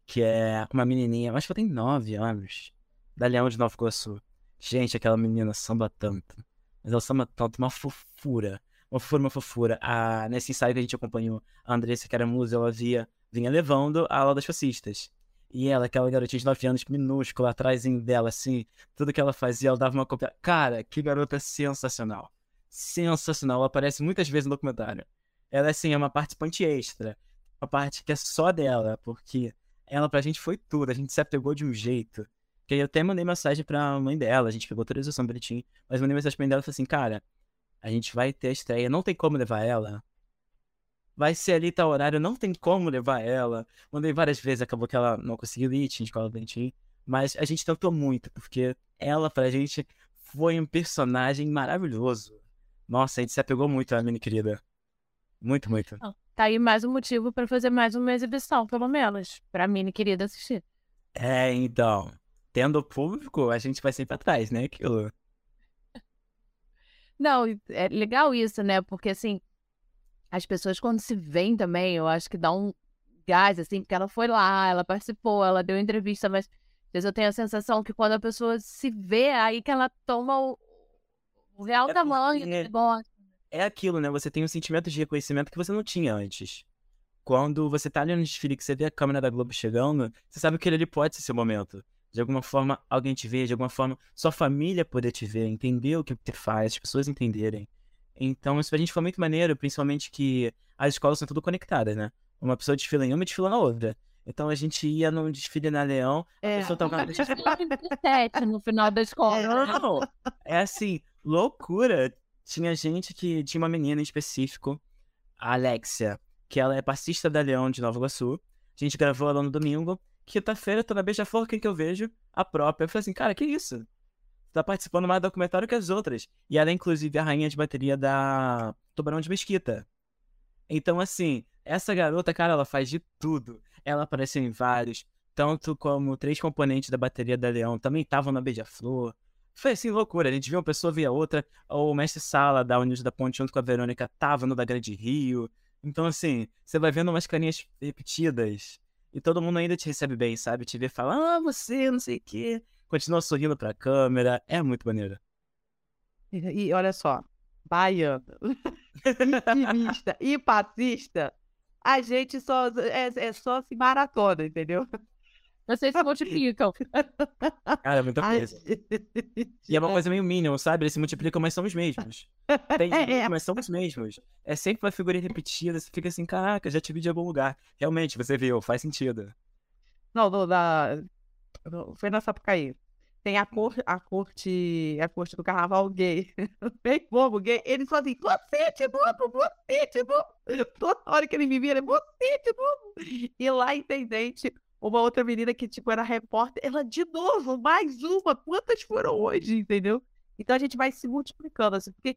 que é uma menininha, acho que ela tem nove anos, da Leão de Nova Iguaçu. Gente, aquela menina samba tanto, mas ela samba tanto, uma fofura, uma fofura, uma fofura. A, nesse ensaio que a gente acompanhou, a Andressa, que era musa, ela via, vinha levando a aula das fascistas. E ela, aquela garotinha de 9 anos, minúscula, atrás dela, assim, tudo que ela fazia, ela dava uma cópia. Cara, que garota sensacional. Sensacional. Ela aparece muitas vezes no documentário. Ela, assim, é uma participante extra. Uma parte que é só dela, porque ela pra gente foi tudo. A gente se apegou de um jeito. Que eu até mandei mensagem pra mãe dela, a gente pegou autorização bonitinho. Mas mandei mensagem pra mãe dela e falei assim, cara, a gente vai ter a estreia, não tem como levar ela vai ser ali tal horário, não tem como levar ela. Mandei várias vezes, acabou que ela não conseguiu ir, tinha escola bonitinho. Mas a gente tentou muito, porque ela pra gente foi um personagem maravilhoso. Nossa, a gente se apegou muito à mini querida. Muito, muito. Tá aí mais um motivo para fazer mais uma exibição, pelo menos, pra mini querida assistir. É, então. Tendo público, a gente vai sempre atrás, né? Aquilo. Não, é legal isso, né? Porque assim, as pessoas quando se veem também, eu acho que dá um gás, assim, porque ela foi lá, ela participou, ela deu entrevista, mas às vezes eu tenho a sensação que quando a pessoa se vê, aí que ela toma o, o real é tamanho do negócio. É aquilo, né? Você tem um sentimento de reconhecimento que você não tinha antes. Quando você tá ali no desfile que você vê a câmera da Globo chegando, você sabe que ele pode ser seu momento de alguma forma alguém te ver, de alguma forma sua família poder te ver, entender o que você faz, as pessoas entenderem. Então, isso pra gente foi muito maneiro, principalmente que as escolas são tudo conectadas, né? Uma pessoa desfila em uma e desfila na outra. Então a gente ia num desfile na Leão, a É. pessoa tava. Sete no final da escola. né? Não, é assim, loucura. Tinha gente que. Tinha uma menina em específico, a Alexia, que ela é passista da Leão de Nova Iguaçu. A gente gravou ela no domingo. Quinta-feira, tô na Beija-Flor, quem que eu vejo? A própria. Eu falei assim, cara, que isso? Tá participando mais do documentário que as outras. E ela é, inclusive, a rainha de bateria da Tubarão de Mesquita. Então, assim, essa garota, cara, ela faz de tudo. Ela apareceu em vários, tanto como três componentes da bateria da Leão também estavam na Beija-Flor. Foi assim, loucura. A gente viu uma pessoa via outra. O mestre Sala da Unidos da Ponte, junto com a Verônica, tava no da Grande Rio. Então, assim, você vai vendo umas carinhas repetidas. E todo mundo ainda te recebe bem, sabe? Te vê e fala, ah, você, não sei o quê. Continua sorrindo pra câmera. É muito maneiro. E, e olha só, baiano, intimista e passista, a gente só é, é só se maratona, entendeu? Vocês se multiplicam. Cara, é muita Ai, coisa. E é uma coisa meio mínima, sabe? Eles se multiplicam, mas são os mesmos. Tem É, é. mas são os mesmos. É sempre uma figura repetida, você fica assim, caraca, já te vi de algum lugar. Realmente, você viu, faz sentido. Não, no, na, foi na Sapucaí. Tem a, cor, a corte, a corte do carnaval gay. Bem bobo gay. Eles falam assim, você de novo, você de novo. Toda hora que ele me vira, você de novo. E lá, intendente, uma outra menina que, tipo, era repórter, ela, de novo, mais uma. Quantas foram hoje, entendeu? Então a gente vai se multiplicando, assim, porque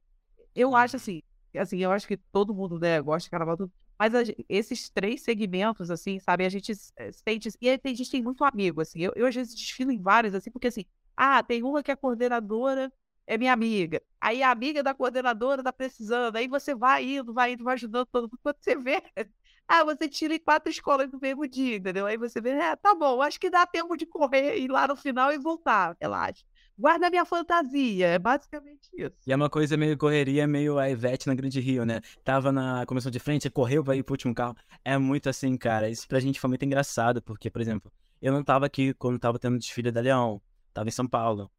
eu acho assim, assim, eu acho que todo mundo, né, gosta de carnaval, tudo, mas a esses três segmentos, assim, sabe, a gente eh, sente. E a gente tem muito amigo, assim. Eu, eu às vezes desfilo em vários, assim, porque assim, ah, tem uma que é coordenadora, é minha amiga. Aí a amiga da coordenadora tá precisando. Aí você vai indo, vai indo, vai ajudando todo mundo. Quando você vê, ah, você tira em quatro escolas no mesmo dia, entendeu? Aí você vê, é, tá bom, acho que dá tempo de correr, ir lá no final e voltar, relaxa. Guarda minha fantasia, é basicamente isso. E é uma coisa meio correria, meio a Ivete na Grande Rio, né? Tava na comissão de frente, correu pra ir pro último carro. É muito assim, cara. Isso pra gente foi muito engraçado, porque, por exemplo, eu não tava aqui quando tava tendo desfile da Leão. Tava em São Paulo.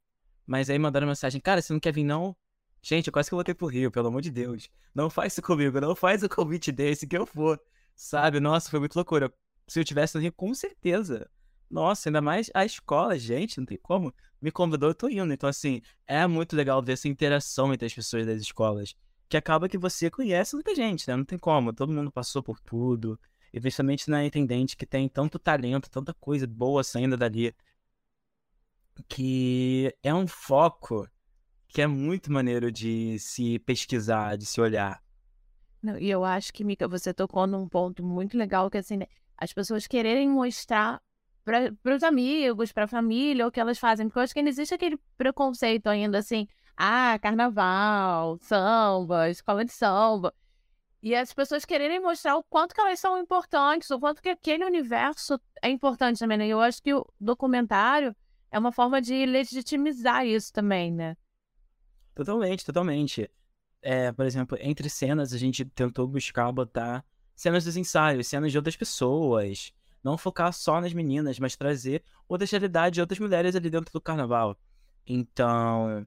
Mas aí mandaram mensagem, cara, você não quer vir não? Gente, eu quase que voltei pro Rio, pelo amor de Deus. Não faz isso comigo, não faz o convite desse que eu for. Sabe? Nossa, foi muito loucura. Se eu tivesse no Rio, com certeza. Nossa, ainda mais a escola, gente, não tem como. Me convidou, eu tô indo. Então, assim, é muito legal ver essa interação entre as pessoas das escolas. Que acaba que você conhece muita gente, né? Não tem como. Todo mundo passou por tudo. E principalmente na intendente que tem tanto talento, tanta coisa boa saindo dali. Que é um foco que é muito maneiro de se pesquisar, de se olhar. Não, e eu acho que, Mica, você tocou num ponto muito legal, que assim, né, as pessoas quererem mostrar para os amigos, para a família, o que elas fazem, porque eu acho que ainda existe aquele preconceito ainda, assim, ah, carnaval, samba, escola de samba, e as pessoas quererem mostrar o quanto que elas são importantes, o quanto que aquele universo é importante também, né? E eu acho que o documentário é uma forma de legitimizar isso também, né? Totalmente, totalmente. É, por exemplo, entre cenas a gente tentou buscar botar cenas dos ensaios, cenas de outras pessoas. Não focar só nas meninas, mas trazer outras realidades de outras mulheres ali dentro do carnaval. Então,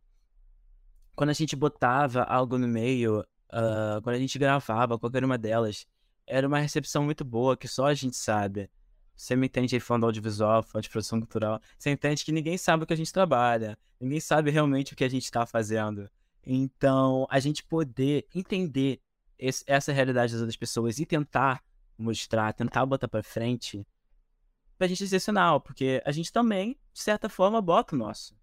quando a gente botava algo no meio, ah, quando a gente gravava qualquer uma delas, era uma recepção muito boa que só a gente sabe. Você me entende aí fã do audiovisual, fã de produção cultural. Você entende que ninguém sabe o que a gente trabalha. Ninguém sabe realmente o que a gente está fazendo. Então, a gente poder entender esse- essa realidade das outras pessoas e tentar mostrar, tentar botar pra frente, pra gente é excepcional, porque a gente também, de certa forma, bota o nosso.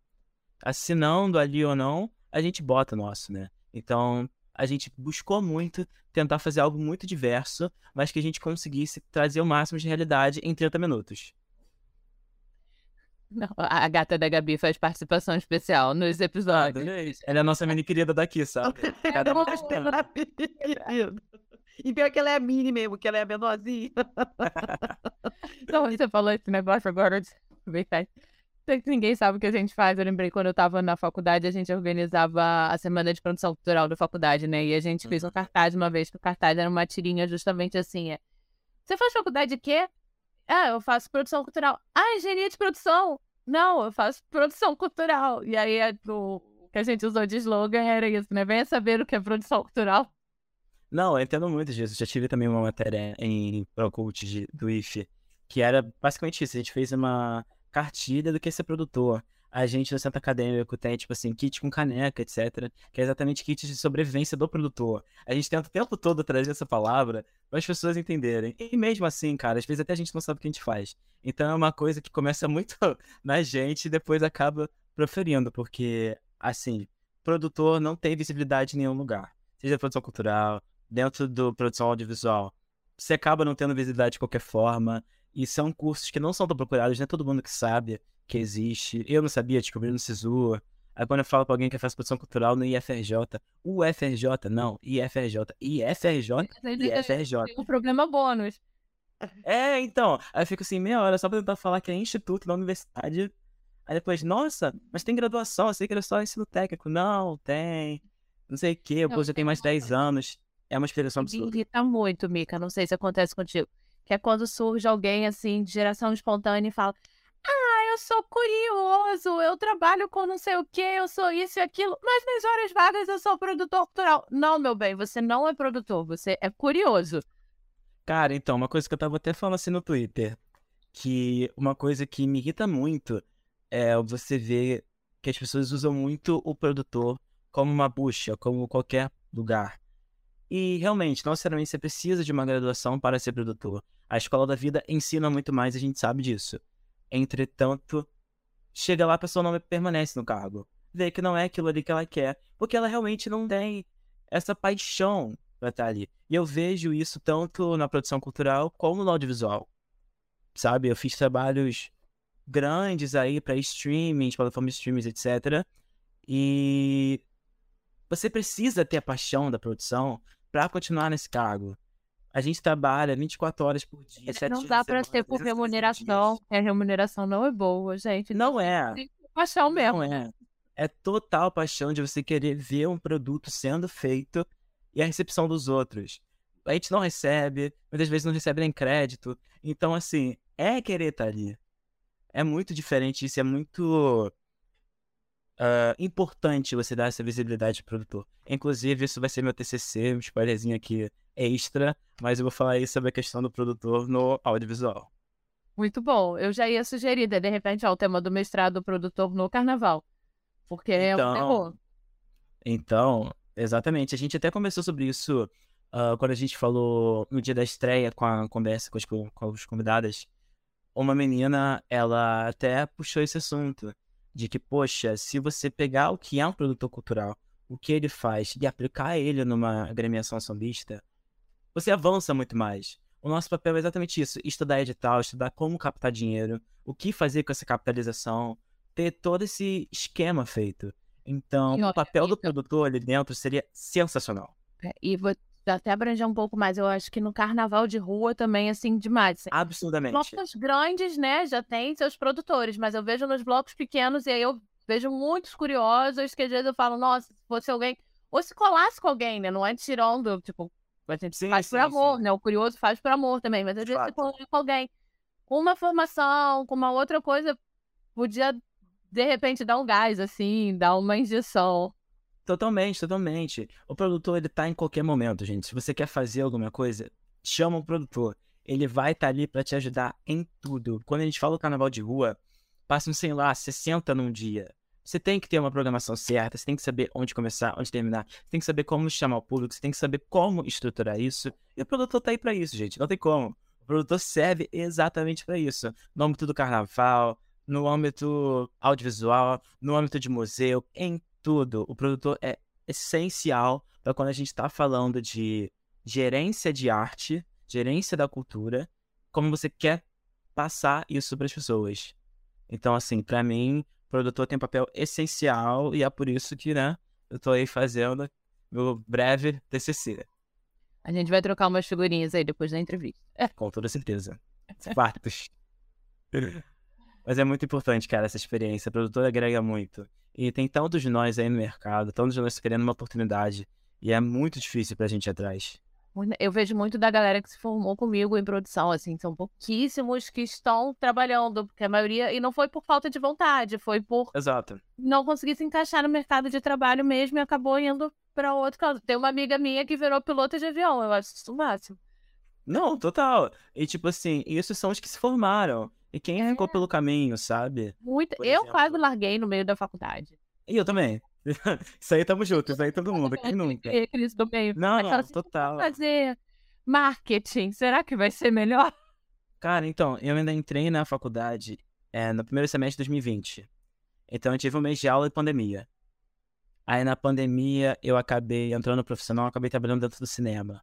Assinando ali ou não, a gente bota o nosso, né? Então, a gente buscou muito tentar fazer algo muito diverso, mas que a gente conseguisse trazer o máximo de realidade em 30 minutos. Não, a gata da Gabi faz participação especial nos episódios. Adorei. Ela é a nossa mini querida daqui, sabe? Cada um Nossa, querido. E pior que ela é mini mesmo, que ela é a menorzinha. Então, você falou esse negócio agora, que Ninguém sabe o que a gente faz. Eu lembrei quando eu tava na faculdade, a gente organizava a semana de produção cultural da faculdade, né? E a gente fez um cartaz uma vez, que o cartaz era uma tirinha justamente assim, é. Você faz faculdade de quê? Ah, eu faço produção cultural. Ah, engenharia de produção. Não, eu faço produção cultural. E aí é o que a gente usou de slogan era isso, né? Venha saber o que é produção cultural. Não, eu entendo muito disso. Já tive também uma matéria em Procult do IFE, que era basicamente isso. A gente fez uma cartilha do que é ser produtor. A gente no centro acadêmico tem, tipo assim, kit com caneca, etc. Que é exatamente kit de sobrevivência do produtor. A gente tenta o tempo todo trazer essa palavra para as pessoas entenderem. E mesmo assim, cara, às vezes até a gente não sabe o que a gente faz. Então é uma coisa que começa muito na gente e depois acaba proferindo, porque, assim, produtor não tem visibilidade em nenhum lugar. Seja produção cultural, dentro do produção audiovisual. Você acaba não tendo visibilidade de qualquer forma. E são cursos que não são tão procurados, não é todo mundo que sabe que existe. Eu não sabia, descobri no SISU. Aí quando eu falo pra alguém que faz produção cultural no IFRJ, UFRJ, não, IFRJ, IFRJ, IFRJ. Tem um problema bônus. É, então, aí eu fico assim, meia hora só pra tentar falar que é instituto da universidade. Aí depois, nossa, mas tem graduação, eu sei que era só ensino técnico. Não, tem. Não sei o quê, o curso já tem mais de 10 uma- anos. É uma explicação Me absurda. irrita muito, Mica. Não sei se acontece contigo. Que é quando surge alguém assim, de geração espontânea e fala: Ah, eu sou curioso, eu trabalho com não sei o que, eu sou isso e aquilo, mas nas horas vagas eu sou produtor cultural. Não, meu bem, você não é produtor, você é curioso. Cara, então, uma coisa que eu tava até falando assim no Twitter, que uma coisa que me irrita muito é você ver que as pessoas usam muito o produtor como uma bucha, como qualquer lugar. E realmente, não necessariamente você precisa de uma graduação para ser produtor. A escola da vida ensina muito mais, a gente sabe disso. Entretanto, chega lá, a pessoa não permanece no cargo. Vê que não é aquilo ali que ela quer, porque ela realmente não tem essa paixão pra estar ali. E eu vejo isso tanto na produção cultural como no audiovisual. Sabe? Eu fiz trabalhos grandes aí para streaming, plataformas de streaming, etc. E você precisa ter a paixão da produção para continuar nesse cargo. A gente trabalha 24 horas por dia, 7 não dá semana, ter por 365 remuneração. a remuneração não é boa, gente. Não é. Tem paixão mesmo. Não é. É total paixão de você querer ver um produto sendo feito e a recepção dos outros. A gente não recebe, muitas vezes não recebe nem crédito. Então, assim, é querer estar ali. É muito diferente isso, é muito ah, importante você dar essa visibilidade pro produtor. Inclusive, isso vai ser meu TCC, um spoilerzinho aqui extra, mas eu vou falar aí sobre a questão do produtor no audiovisual. Muito bom. Eu já ia sugerir, de repente, ó, o tema do mestrado do produtor no carnaval. Porque é um Então, terror. Então, exatamente. A gente até conversou sobre isso ah, quando a gente falou no dia da estreia com a conversa com as, co- com as convidadas. Uma menina, ela até puxou esse assunto de que, poxa, se você pegar o que é um produtor cultural, o que ele faz e aplicar ele numa agremiação sambista, você avança muito mais. O nosso papel é exatamente isso: estudar edital, estudar como captar dinheiro, o que fazer com essa capitalização, ter todo esse esquema feito. Então, E o papel do Vitor- produtor ali dentro seria sensacional. É, E até abranger um pouco mais. Eu acho que no carnaval de rua também, assim, demais. assim. Absurdamente. Blocos grandes, né, já tem seus produtores, mas eu vejo nos blocos pequenos e aí eu vejo muitos curiosos que às vezes eu falo, nossa, se fosse alguém, ou se colasse com alguém, né, não é tirando, tipo, a gente Sim, faz por sim, amor, sim. né, o curioso faz por amor também, mas às vezes Fato. colar com alguém com uma formação, com uma outra coisa, podia, de repente, dar um gás, assim, dar uma injeção. Totalmente, totalmente. O produtor, ele tá em qualquer momento, gente. Se você quer fazer alguma coisa, chama o produtor. Ele vai estar ali pra te ajudar em tudo. Quando a gente fala do carnaval de rua, passam, sei lá, 60 num dia. Você tem que ter uma programação certa, você tem que saber onde começar, onde terminar, você tem que saber como chamar o público, você tem que saber como estruturar isso. E o produtor tá aí pra isso, gente. Não tem como. O produtor serve exatamente pra isso. No âmbito do carnaval, no âmbito audiovisual, no âmbito de museu, em tudo. O produtor é essencial para quando a gente está falando de gerência de arte, gerência da cultura, como você quer passar isso para as pessoas. Então, assim, para mim, o produtor tem um papel essencial e é por isso que, né, eu tô aí fazendo meu breve TCC, A gente vai trocar umas figurinhas aí depois da entrevista. com toda certeza. Fatos. Mas é muito importante, cara, essa experiência. A produtora agrega muito. E tem tantos de nós aí no mercado, tantos de nós querendo uma oportunidade. E é muito difícil pra gente ir atrás. Eu vejo muito da galera que se formou comigo em produção, assim, são pouquíssimos que estão trabalhando, porque a maioria, e não foi por falta de vontade, foi por Exato. não conseguir se encaixar no mercado de trabalho mesmo e acabou indo para outro canto. Tem uma amiga minha que virou piloto de avião, eu acho isso o máximo. Não, total. E tipo assim, esses são os que se formaram. E quem É. ficou pelo caminho, sabe? Muito... Por Eu exemplo. quase larguei no meio da faculdade. E eu também. Isso aí tamo junto, isso aí todo mundo, quem nunca? E Cris do meio. Não, não, assim, total. fazer marketing, será que vai ser melhor? Cara, então, eu ainda entrei na faculdade é, no primeiro semestre de 2020. Então eu tive um mês de aula e pandemia. Aí na pandemia eu acabei entrando no profissional, acabei trabalhando dentro do cinema.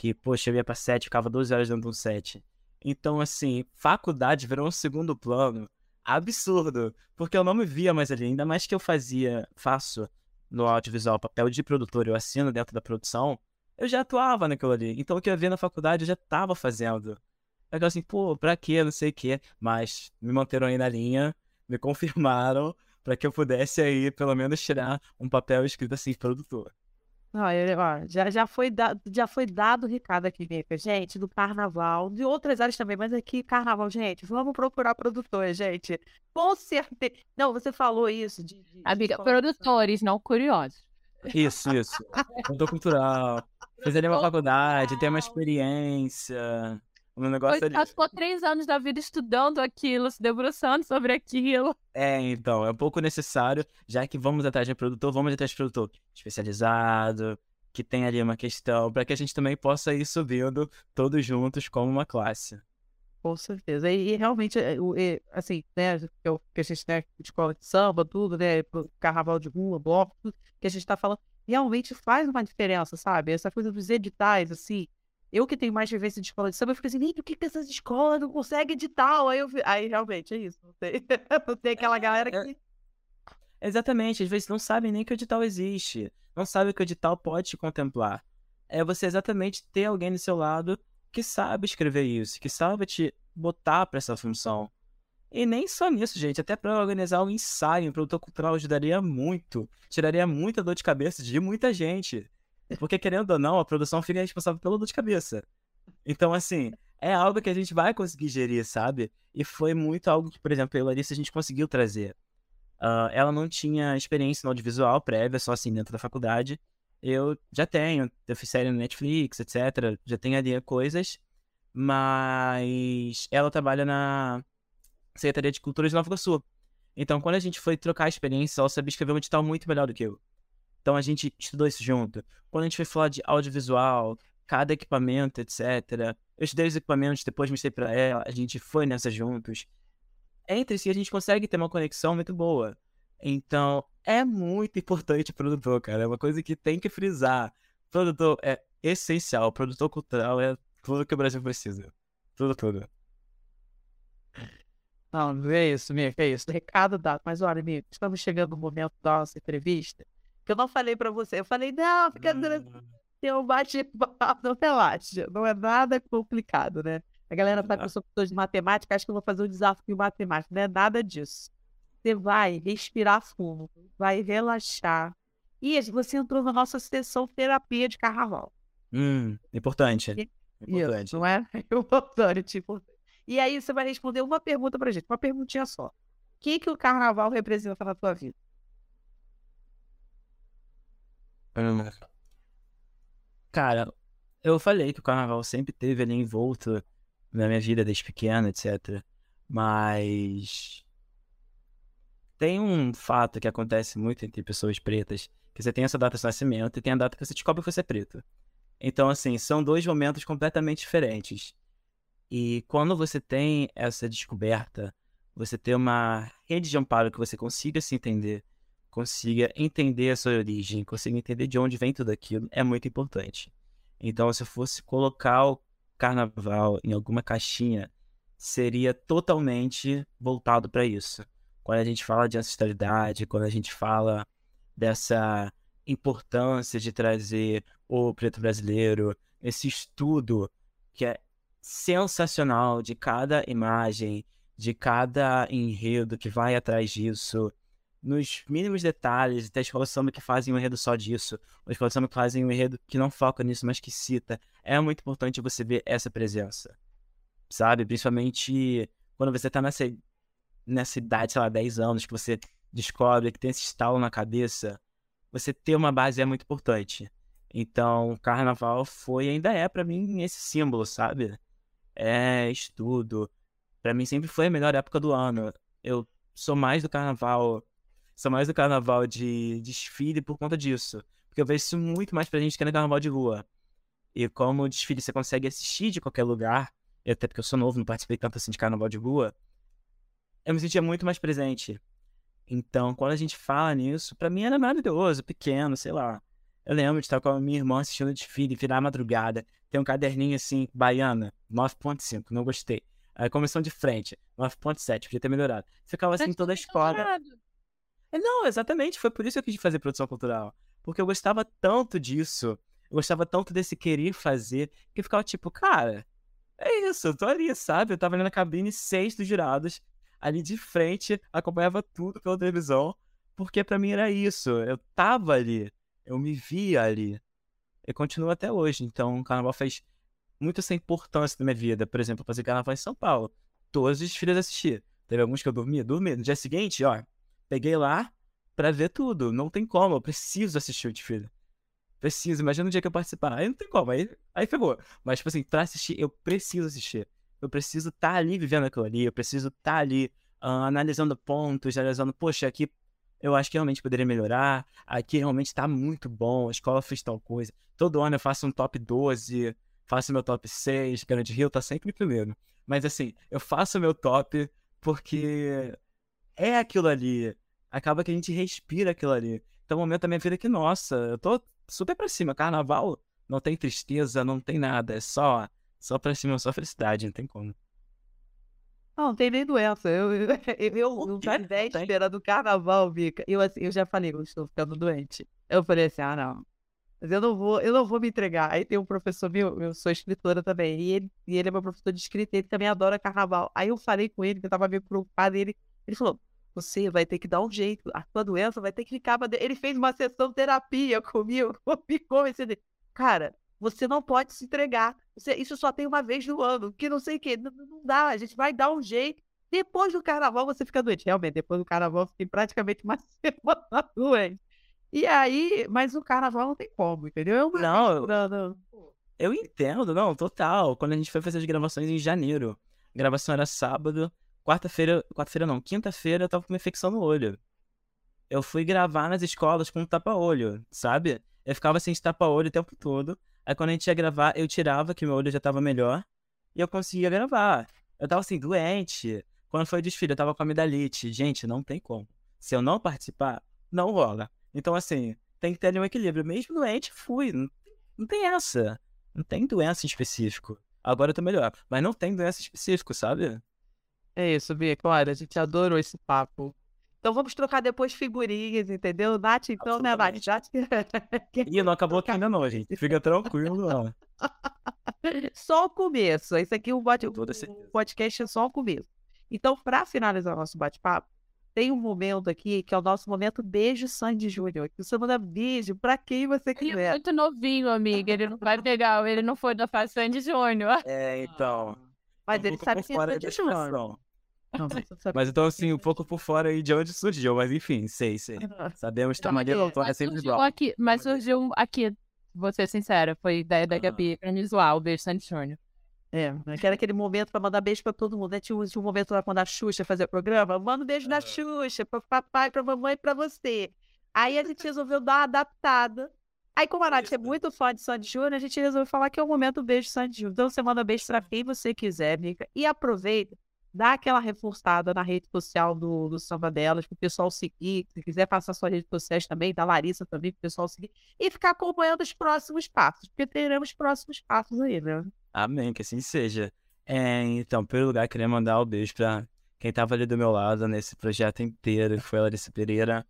Que, poxa, eu ia pra set, ficava 12 horas dentro de um set. Então, assim, faculdade virou um segundo plano absurdo. Porque eu não me via mais ali. Ainda mais que eu fazia, faço no audiovisual papel de produtor, eu assino dentro da produção. Eu já atuava naquilo ali. Então o que eu via na faculdade eu já tava fazendo. Eu assim, pô, pra quê? Não sei o quê. Mas me manteram aí na linha, me confirmaram pra que eu pudesse aí, pelo menos, tirar um papel escrito assim, produtor. Não, eu- ó, já, já, foi dado, já foi dado o recado aqui, Mica, gente, do carnaval, de outras áreas também, mas aqui, carnaval, gente, vamos procurar produtor, gente. Com certeza. Não, você falou isso de. de- Amiga, de produtores, não curiosos. Isso, isso. Produtor cultural. Ali uma faculdade, tem uma experiência. Um negócio ali. Ela ficou três anos da vida estudando aquilo, se debruçando sobre aquilo. É, então, é um pouco necessário, já que vamos atrás de produtor, vamos atrás de produtor especializado, que tem ali uma questão, para que a gente também possa ir subindo todos juntos como uma classe. Com certeza. E, e realmente, é, o- é, assim, né, que eu- que a gente, né, de escola de samba, tudo, né, carnaval de rua, bloco, tudo que a gente tá falando, realmente faz uma diferença, sabe? Essa coisa dos editais, assim. Eu que tenho mais vivência de escola de samba, eu fico assim, nem por que que essas escolas não conseguem edital? Aí, eu, aí realmente é isso. Não tem, não tem aquela galera é- que. Exatamente, às vezes não sabem nem que o edital existe, não sabem que o edital pode te contemplar. É você exatamente ter alguém do seu lado que sabe escrever isso, que sabe te botar para essa função. E nem só nisso, gente, até para organizar um ensaio, um produtor cultural ajudaria muito, tiraria muita dor de cabeça de muita gente. Porque querendo ou não, a produção fica responsável pela dor de cabeça. Então, assim, é algo que a gente vai conseguir gerir, sabe? E foi muito algo que, por exemplo, eu e a Larissa a gente conseguiu trazer. Ah, ela não tinha experiência no audiovisual prévia, só assim dentro da faculdade. Eu já tenho, eu fiz série no Netflix, etc. Já tenho ali coisas, mas ela trabalha na Secretaria de Cultura de Nova Iguaçu. Então, quando a gente foi trocar a experiência, ela sabia escrever um edital muito melhor do que eu. Então, a gente estudou isso junto. Quando a gente foi falar de audiovisual, cada equipamento, etc. Eu estudei os equipamentos, depois mostrei pra ela, a gente foi nessa juntos entre si a gente consegue ter uma conexão muito boa. Então, é muito importante o produtor, cara. É uma coisa que tem que frisar. Produtor é essencial. Produtor cultural é tudo que o Brasil precisa. Tudo, tudo. Não, é isso, Mica, é isso. Recado dado. Mas olha, Mica, estamos chegando no momento da nossa entrevista. Eu não falei pra você. Eu falei, não, fica ter um bate-papo, não relaxa, não é nada complicado, né? A galera sabe que eu sou professor de matemática, acho que eu vou fazer um desafio matemático, não é nada disso. Você vai respirar fundo, vai relaxar. E você entrou na nossa sessão terapia de carnaval. Hum, importante. E- Importante. Isso, não é? Importante, importante. E aí você vai responder uma pergunta pra gente, uma perguntinha só. O que, que o carnaval representa na tua vida? Hum. Cara, eu falei que o carnaval sempre teve ali envolto na minha vida desde pequeno, etc. Mas tem um fato que acontece muito entre pessoas pretas, que você tem essa data de nascimento e tem a data que você descobre que você é preto. Então, assim, são dois momentos completamente diferentes. E quando você tem essa descoberta, você tem uma rede de amparo que você consiga se entender, consiga entender a sua origem, consiga entender de onde vem tudo aquilo, é muito importante. Então, se eu fosse colocar o carnaval em alguma caixinha, seria totalmente voltado para isso. Quando a gente fala de ancestralidade, quando a gente fala dessa importância de trazer o preto brasileiro, esse estudo que é sensacional de cada imagem, de cada enredo que vai atrás disso, nos mínimos detalhes, tem escolas de samba que fazem um enredo só disso, ou escolas de samba que fazem um enredo que não foca nisso, mas que cita. É muito importante você ver essa presença, sabe? Principalmente quando você tá nessa, nessa idade, sei lá, 10 anos, que você descobre que tem esse estalo na cabeça, você ter uma base é muito importante. Então, carnaval foi ainda é para mim esse símbolo, sabe? É estudo. Para mim sempre foi a melhor época do ano. Eu sou mais do carnaval sou mais do carnaval de desfile por conta disso. Porque eu vejo isso muito mais pra gente que no carnaval de rua. E como o desfile você consegue assistir de qualquer lugar, até porque eu sou novo, não participei tanto assim de carnaval de rua, eu me sentia muito mais presente. Então, quando a gente fala nisso, para mim era maravilhoso, pequeno, sei lá. Eu lembro de estar com a minha irmã assistindo o desfile, virar a madrugada, ter um caderninho assim, baiana, 9.5, não gostei. Aí comissão de frente, 9.7, podia ter melhorado. Ficava assim toda a escola. Não, exatamente. Foi por isso que eu quis fazer produção cultural. Porque eu gostava tanto disso. Eu gostava tanto desse querer fazer. Que eu ficava tipo, cara, é isso, eu tô ali, sabe? Eu tava ali na cabine, seis dos jurados, ali de frente, acompanhava tudo pela televisão. Porque para mim era isso. Eu tava ali. Eu me via ali. E continuo até hoje. Então, o carnaval fez muito essa importância na minha vida. Por exemplo, fazer carnaval em São Paulo. Todos os filhos assistir. Teve alguns que eu dormia, dormia. No dia seguinte, ó, Peguei lá pra ver tudo. Não tem como, eu preciso assistir o desfile. Preciso, imagina o dia que eu participar. Aí não tem como, aí, aí pegou. Mas, tipo assim, pra assistir, eu preciso assistir. Eu preciso estar tá ali vivendo aquilo ali, eu preciso estar tá ali uh, analisando pontos, analisando, poxa, aqui eu acho que realmente poderia melhorar. Aqui realmente tá muito bom, a escola fez tal coisa. Todo ano eu faço um top 12, faço meu top 6, Grande Rio tá sempre em primeiro. Mas assim, eu faço meu top porque é aquilo ali. Acaba que a gente respira aquilo ali. Então, o momento da minha vida é que, nossa, eu tô super pra cima. Carnaval não tem tristeza, não tem nada. É só, só pra cima, só felicidade, não tem como. Não, não tem nem doença. Eu, eu, eu, eu não tá véspera do carnaval, Vika. Eu, assim, eu já falei, eu estou ficando doente. Eu falei assim, ah, não. Mas eu não vou, eu não vou me entregar. Aí tem um professor meu, eu sou escritora também, e ele, e ele é meu professor de escrita, ele também adora carnaval. Aí eu falei com ele, que eu tava meio preocupado, e ele, ele falou, você vai ter que dar um jeito, a sua doença vai ter que ficar. Ele fez uma sessão terapia comigo, me convencendo. Cara, você não pode se entregar. Você, isso só tem uma vez no ano, que não sei o quê. Não, não, dá, a gente vai dar um jeito. Depois do carnaval você fica doente. Realmente, depois do carnaval fiquei praticamente uma semana doente. E aí, mas o carnaval não tem como, entendeu? Não, não, não. Eu entendo, não, total. Quando a gente foi fazer as gravações em janeiro, a gravação era sábado, Quarta-feira, quarta-feira não, quinta-feira eu tava com uma infecção no olho. Eu fui gravar nas escolas com um tapa-olho, sabe? Eu ficava sem tapa-olho o tempo todo. Aí quando a gente ia gravar, eu tirava, que meu olho já tava melhor, e eu conseguia gravar. Eu tava assim, doente. Quando foi o desfile, eu tava com amidalite. Gente, não tem como. Se eu não participar, não rola. Então, assim, tem que ter ali um equilíbrio. Mesmo doente, fui. Não, tem essa. Não tem doença em específico. Agora eu tô melhor. Mas não tem doença específica, sabe? É isso, Bia, claro, a gente adorou esse papo. Então vamos trocar depois figurinhas, entendeu? Nath, então, né, Nath? Nath... Ih, não acabou aqui ainda não, gente. Fica tranquilo, não. Só o começo. Esse aqui, o, bate... o podcast é só o começo. Então, para finalizar o nosso bate-papo, tem um momento aqui que é o nosso momento beijo Sandy Júnior. Que você manda beijo pra quem você quiser. Ele é muito novinho, amiga. Ele não vai pegar, ele não foi da fase Sandy Júnior. É, então. Mas um ele sabe que é Sandy Júnior. Não, mas então, assim, um pouco por fora aí de onde surgiu, mas enfim, sei, sei. Sabemos que a Maria Doutora é sempre igual. Aqui, mas surgiu aqui, vou ser sincera, foi ideia da Gabi pra me zoar o beijo Sandy Júnior. É, que era aquele momento pra mandar beijo pra todo mundo. Né? Tinha, um, tinha um momento lá quando a Xuxa fazia o programa, manda um beijo da Xuxa, pro papai, pra mamãe e pra você. Aí a gente resolveu dar uma adaptada. Aí, como a Nath é muito fã de Sandy Júnior, a gente resolveu falar que é o momento beijo Sandy Júnior. Então, você manda beijo pra quem você quiser, amiga. E aproveita dá aquela reforçada na rede social do, do Samba Delas, para o pessoal seguir. Se quiser passar suas redes sociais também, da Larissa também, para o pessoal seguir. E ficar acompanhando os próximos passos, porque teremos próximos passos aí, né? Amém, que assim seja. É, então, pelo lugar, queria mandar um beijo para quem estava ali do meu lado nesse projeto inteiro, que foi a Larissa Pereira.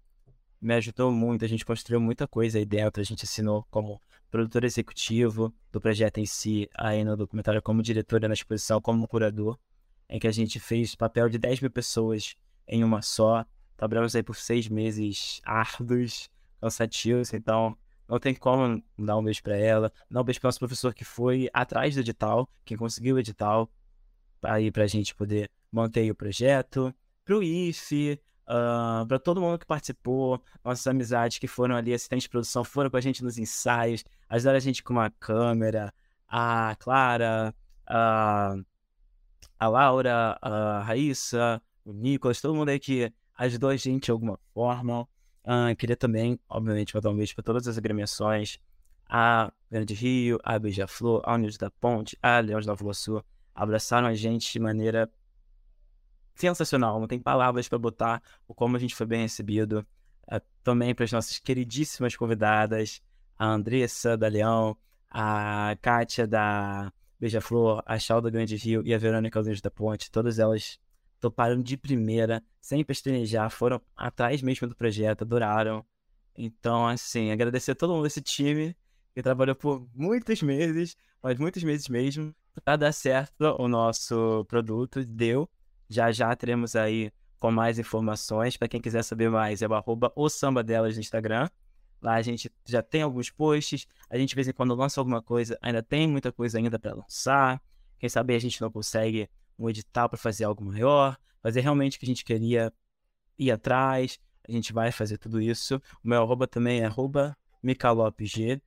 Me ajudou muito, a gente construiu muita coisa aí dentro, a gente assinou como produtor executivo do projeto em si, aí no documentário como diretora na exposição, como curador em que a gente fez papel de 10 mil pessoas em uma só. trabalhamos aí por seis meses árduos, cansativos, então não tem como dar um beijo para ela. Dar um beijo para nosso professor que foi atrás do edital, quem conseguiu o edital, aí para a gente poder manter o projeto. Para o IFE, uh, para todo mundo que participou, nossas amizades que foram ali, assistentes de produção, foram com a gente nos ensaios, ajudaram a gente com uma câmera, a Clara, a, a Laura, a Raíssa, o Nicolas, todo mundo aí que ajudou a gente de alguma forma. Uh, queria também, obviamente, mandar um beijo para todas as agremiações. A Grande Rio, a Beija-Flor, a Unidos da Ponte, a Leões da Nova Sul, abraçaram a gente de maneira sensacional. Não tem palavras para botar o como a gente foi bem recebido. Uh, também para as nossas queridíssimas convidadas, a Andressa da Leão, a Kátia da Beija-Flor, a Chal da Grande Rio e a Verônica Alves da Ponte. Todas elas toparam de primeira, sem pestanejar, foram atrás mesmo do projeto, adoraram. Então, assim, agradecer a todo mundo desse time que trabalhou por muitos meses, mas muitos meses mesmo, para dar certo o nosso produto. Deu. Já já teremos aí com mais informações. Para quem quiser saber mais, é o arroba o samba delas no Instagram. Lá a gente já tem alguns posts, a gente de vez em quando lança alguma coisa, ainda tem muita coisa ainda para lançar. Quem sabe a gente não consegue um edital para fazer algo maior, fazer realmente o que a gente queria ir atrás. A gente vai fazer tudo isso. O meu arroba também é arroba micalopesg,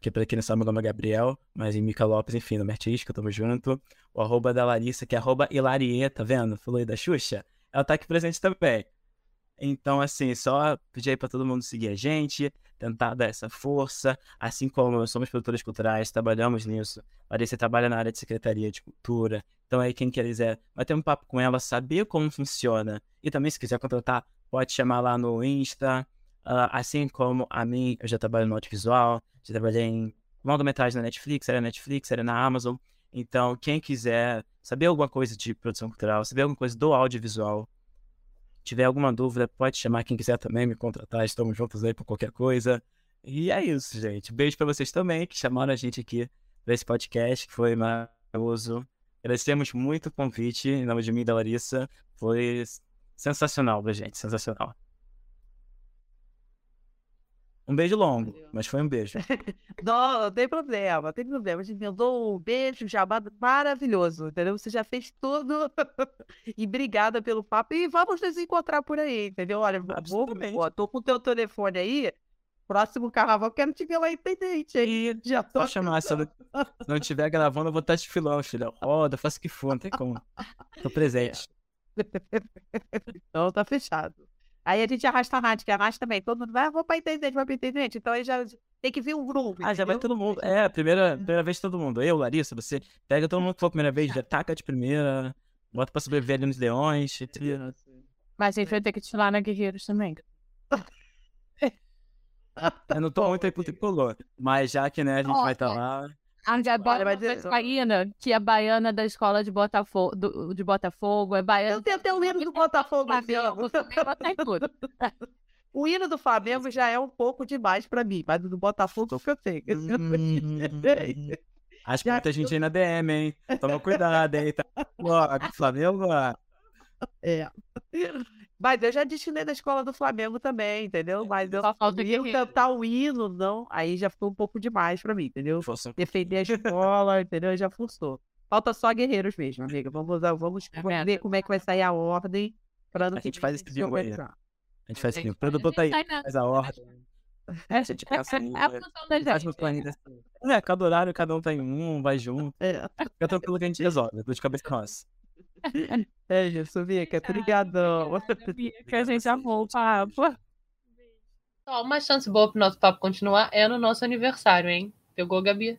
que para quem não sabe, meu nome é Gabriel, mas em Mica Lopes, enfim, no artístico, tamo junto. O arroba da Larissa, que é arroba Hilarie, tá vendo? Falou aí da Xuxa. Ela tá aqui presente também. Então, assim, só pedir aí pra todo mundo seguir a gente, tentar dar essa força, assim como somos produtores culturais, trabalhamos nisso. Larissa trabalha na área de Secretaria de Cultura, então aí quem quiser vai ter um papo com ela, saber como funciona, e também se quiser contratar, pode chamar lá no Insta, uh, assim como a mim, eu já trabalho no audiovisual, já trabalhei em longa-metragem na Netflix, era na Netflix, era na Amazon, então quem quiser saber alguma coisa de produção cultural, saber alguma coisa do audiovisual, tiver alguma dúvida, pode chamar quem quiser também, me contratar. Estamos juntos aí por qualquer coisa. E é isso, gente. Beijo para vocês também que chamaram a gente aqui para esse podcast, que foi maravilhoso. Agradecemos muito o convite, em nome de mim e da Larissa. Foi sensacional pra gente, sensacional. Um beijo longo, mas foi um beijo. não, não tem problema, não tem problema. A gente mandou um beijo já maravilhoso, entendeu? Você já fez tudo. e obrigada pelo papo. E vamos nos encontrar por aí, entendeu? Olha, vou, vou, tô com o teu telefone aí. Próximo carnaval, quero te ver lá independente aí. Já tô. Pode chamar, se eu não estiver gravando, eu vou estar de filão, filho. Roda, faça o que for, não tem como. Tô presente. então tá fechado. Aí a gente arrasta a Nath, que a Nath também, todo mundo vai, ah, vou pra internet, vai pra internet. Então aí já tem que vir um grupo. Ah, já vai todo mundo. É, primeira, primeira vez todo mundo. Eu, Larissa, você pega todo mundo que for a primeira vez, já taca de primeira, bota pra sobreviver ali nos leões. Mas a gente vai ter que te lá na Guerreiros também. Eu não tô muito aí pro tricolor, mas já que né, a gente vai estar tá lá. A baiana, que é baiana da escola de Botafogo, do, de Botafogo, é baiana. Eu tenho até o hino do Botafogo, Flamengo. O hino do Flamengo já é um pouco demais pra mim, mas do Botafogo eu tenho. Acho que muita gente aí na DM, hein? Toma cuidado, hein? Tá... Flamengo, ó. É. Mas eu já desfilei da escola do Flamengo também, entendeu? É, Mas eu só queria cantar o hino, não. Aí já ficou um pouco demais pra mim, entendeu? Força. Defender a escola, entendeu? Já forçou. Falta só guerreiros mesmo, amiga. Vamos, vamos é ver como é que vai sair a ordem. Pra a gente faz esse vídeo aí. A gente faz esse vídeo. O produtor tá aí, faz a ordem. É, a gente pensa é, é a função da gente. Faz no planeta assim. É, cada horário, cada um tem um, vai junto. É. Fica tranquilo que a gente resolve. Dor de cabeça nossa. É isso, Vika. Obrigadão. Que a gente já volta. Ó, uma chance boa pro nosso papo continuar é no nosso aniversário, hein? Pegou, Gabi?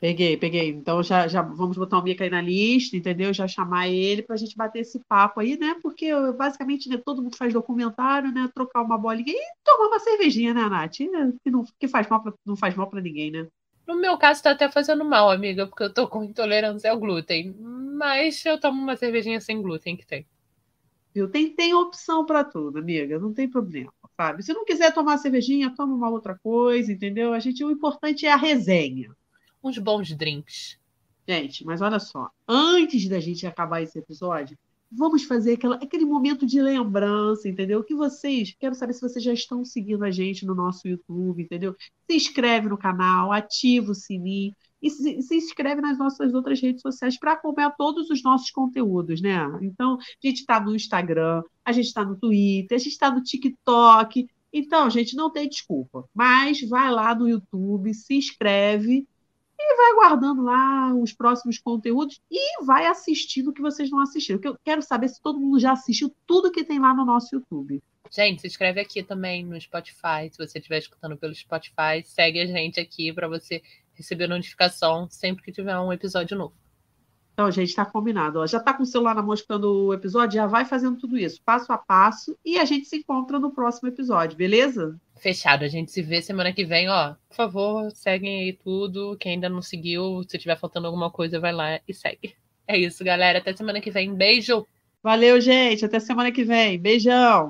Peguei, peguei. Então já, já vamos botar o Mica aí na lista, entendeu? Já chamar ele para a gente bater esse papo aí, né? Porque basicamente né, todo mundo faz documentário, né? Trocar uma bolinha e tomar uma cervejinha, né, Nath? Que, não, que faz mal pra, não faz mal para ninguém, né? No meu caso, tá até fazendo mal, amiga, porque eu tô com intolerância ao glúten. Mas eu tomo uma cervejinha sem glúten que tem. Viu? Tem, tem opção para tudo, amiga. Não tem problema, sabe? Se não quiser tomar cervejinha, toma uma outra coisa, entendeu? A gente, o importante é a resenha. Uns bons drinks. Gente, mas olha só. Antes da gente acabar esse episódio, Vamos fazer aquela, aquele momento de lembrança, entendeu? Que vocês, quero saber se vocês já estão seguindo a gente no nosso YouTube, entendeu? Se inscreve no canal, ativa o sininho e se, se inscreve nas nossas outras redes sociais para acompanhar todos os nossos conteúdos, né? Então, a gente está no Instagram, a gente está no Twitter, a gente está no TikTok. Então, gente, não tem desculpa. Mas vai lá no YouTube, se inscreve e vai guardando lá os próximos conteúdos e vai assistindo o que vocês não assistiram. Porque eu quero saber se todo mundo já assistiu tudo que tem lá no nosso YouTube. Gente, se inscreve aqui também no Spotify. Se você estiver escutando pelo Spotify, segue a gente aqui para você receber notificação sempre que tiver um episódio novo. Então, gente, está combinado. Ó, já está com o celular na mão escutando o episódio? Já vai fazendo tudo isso, passo a passo, e a gente se encontra no próximo episódio, beleza? Fechado. A gente se vê semana que vem, ó. Por favor, seguem aí tudo. Quem ainda não seguiu, se tiver faltando alguma coisa, vai lá e segue. É isso, galera. Até semana que vem. Beijo! Valeu, gente. Até semana que vem. Beijão!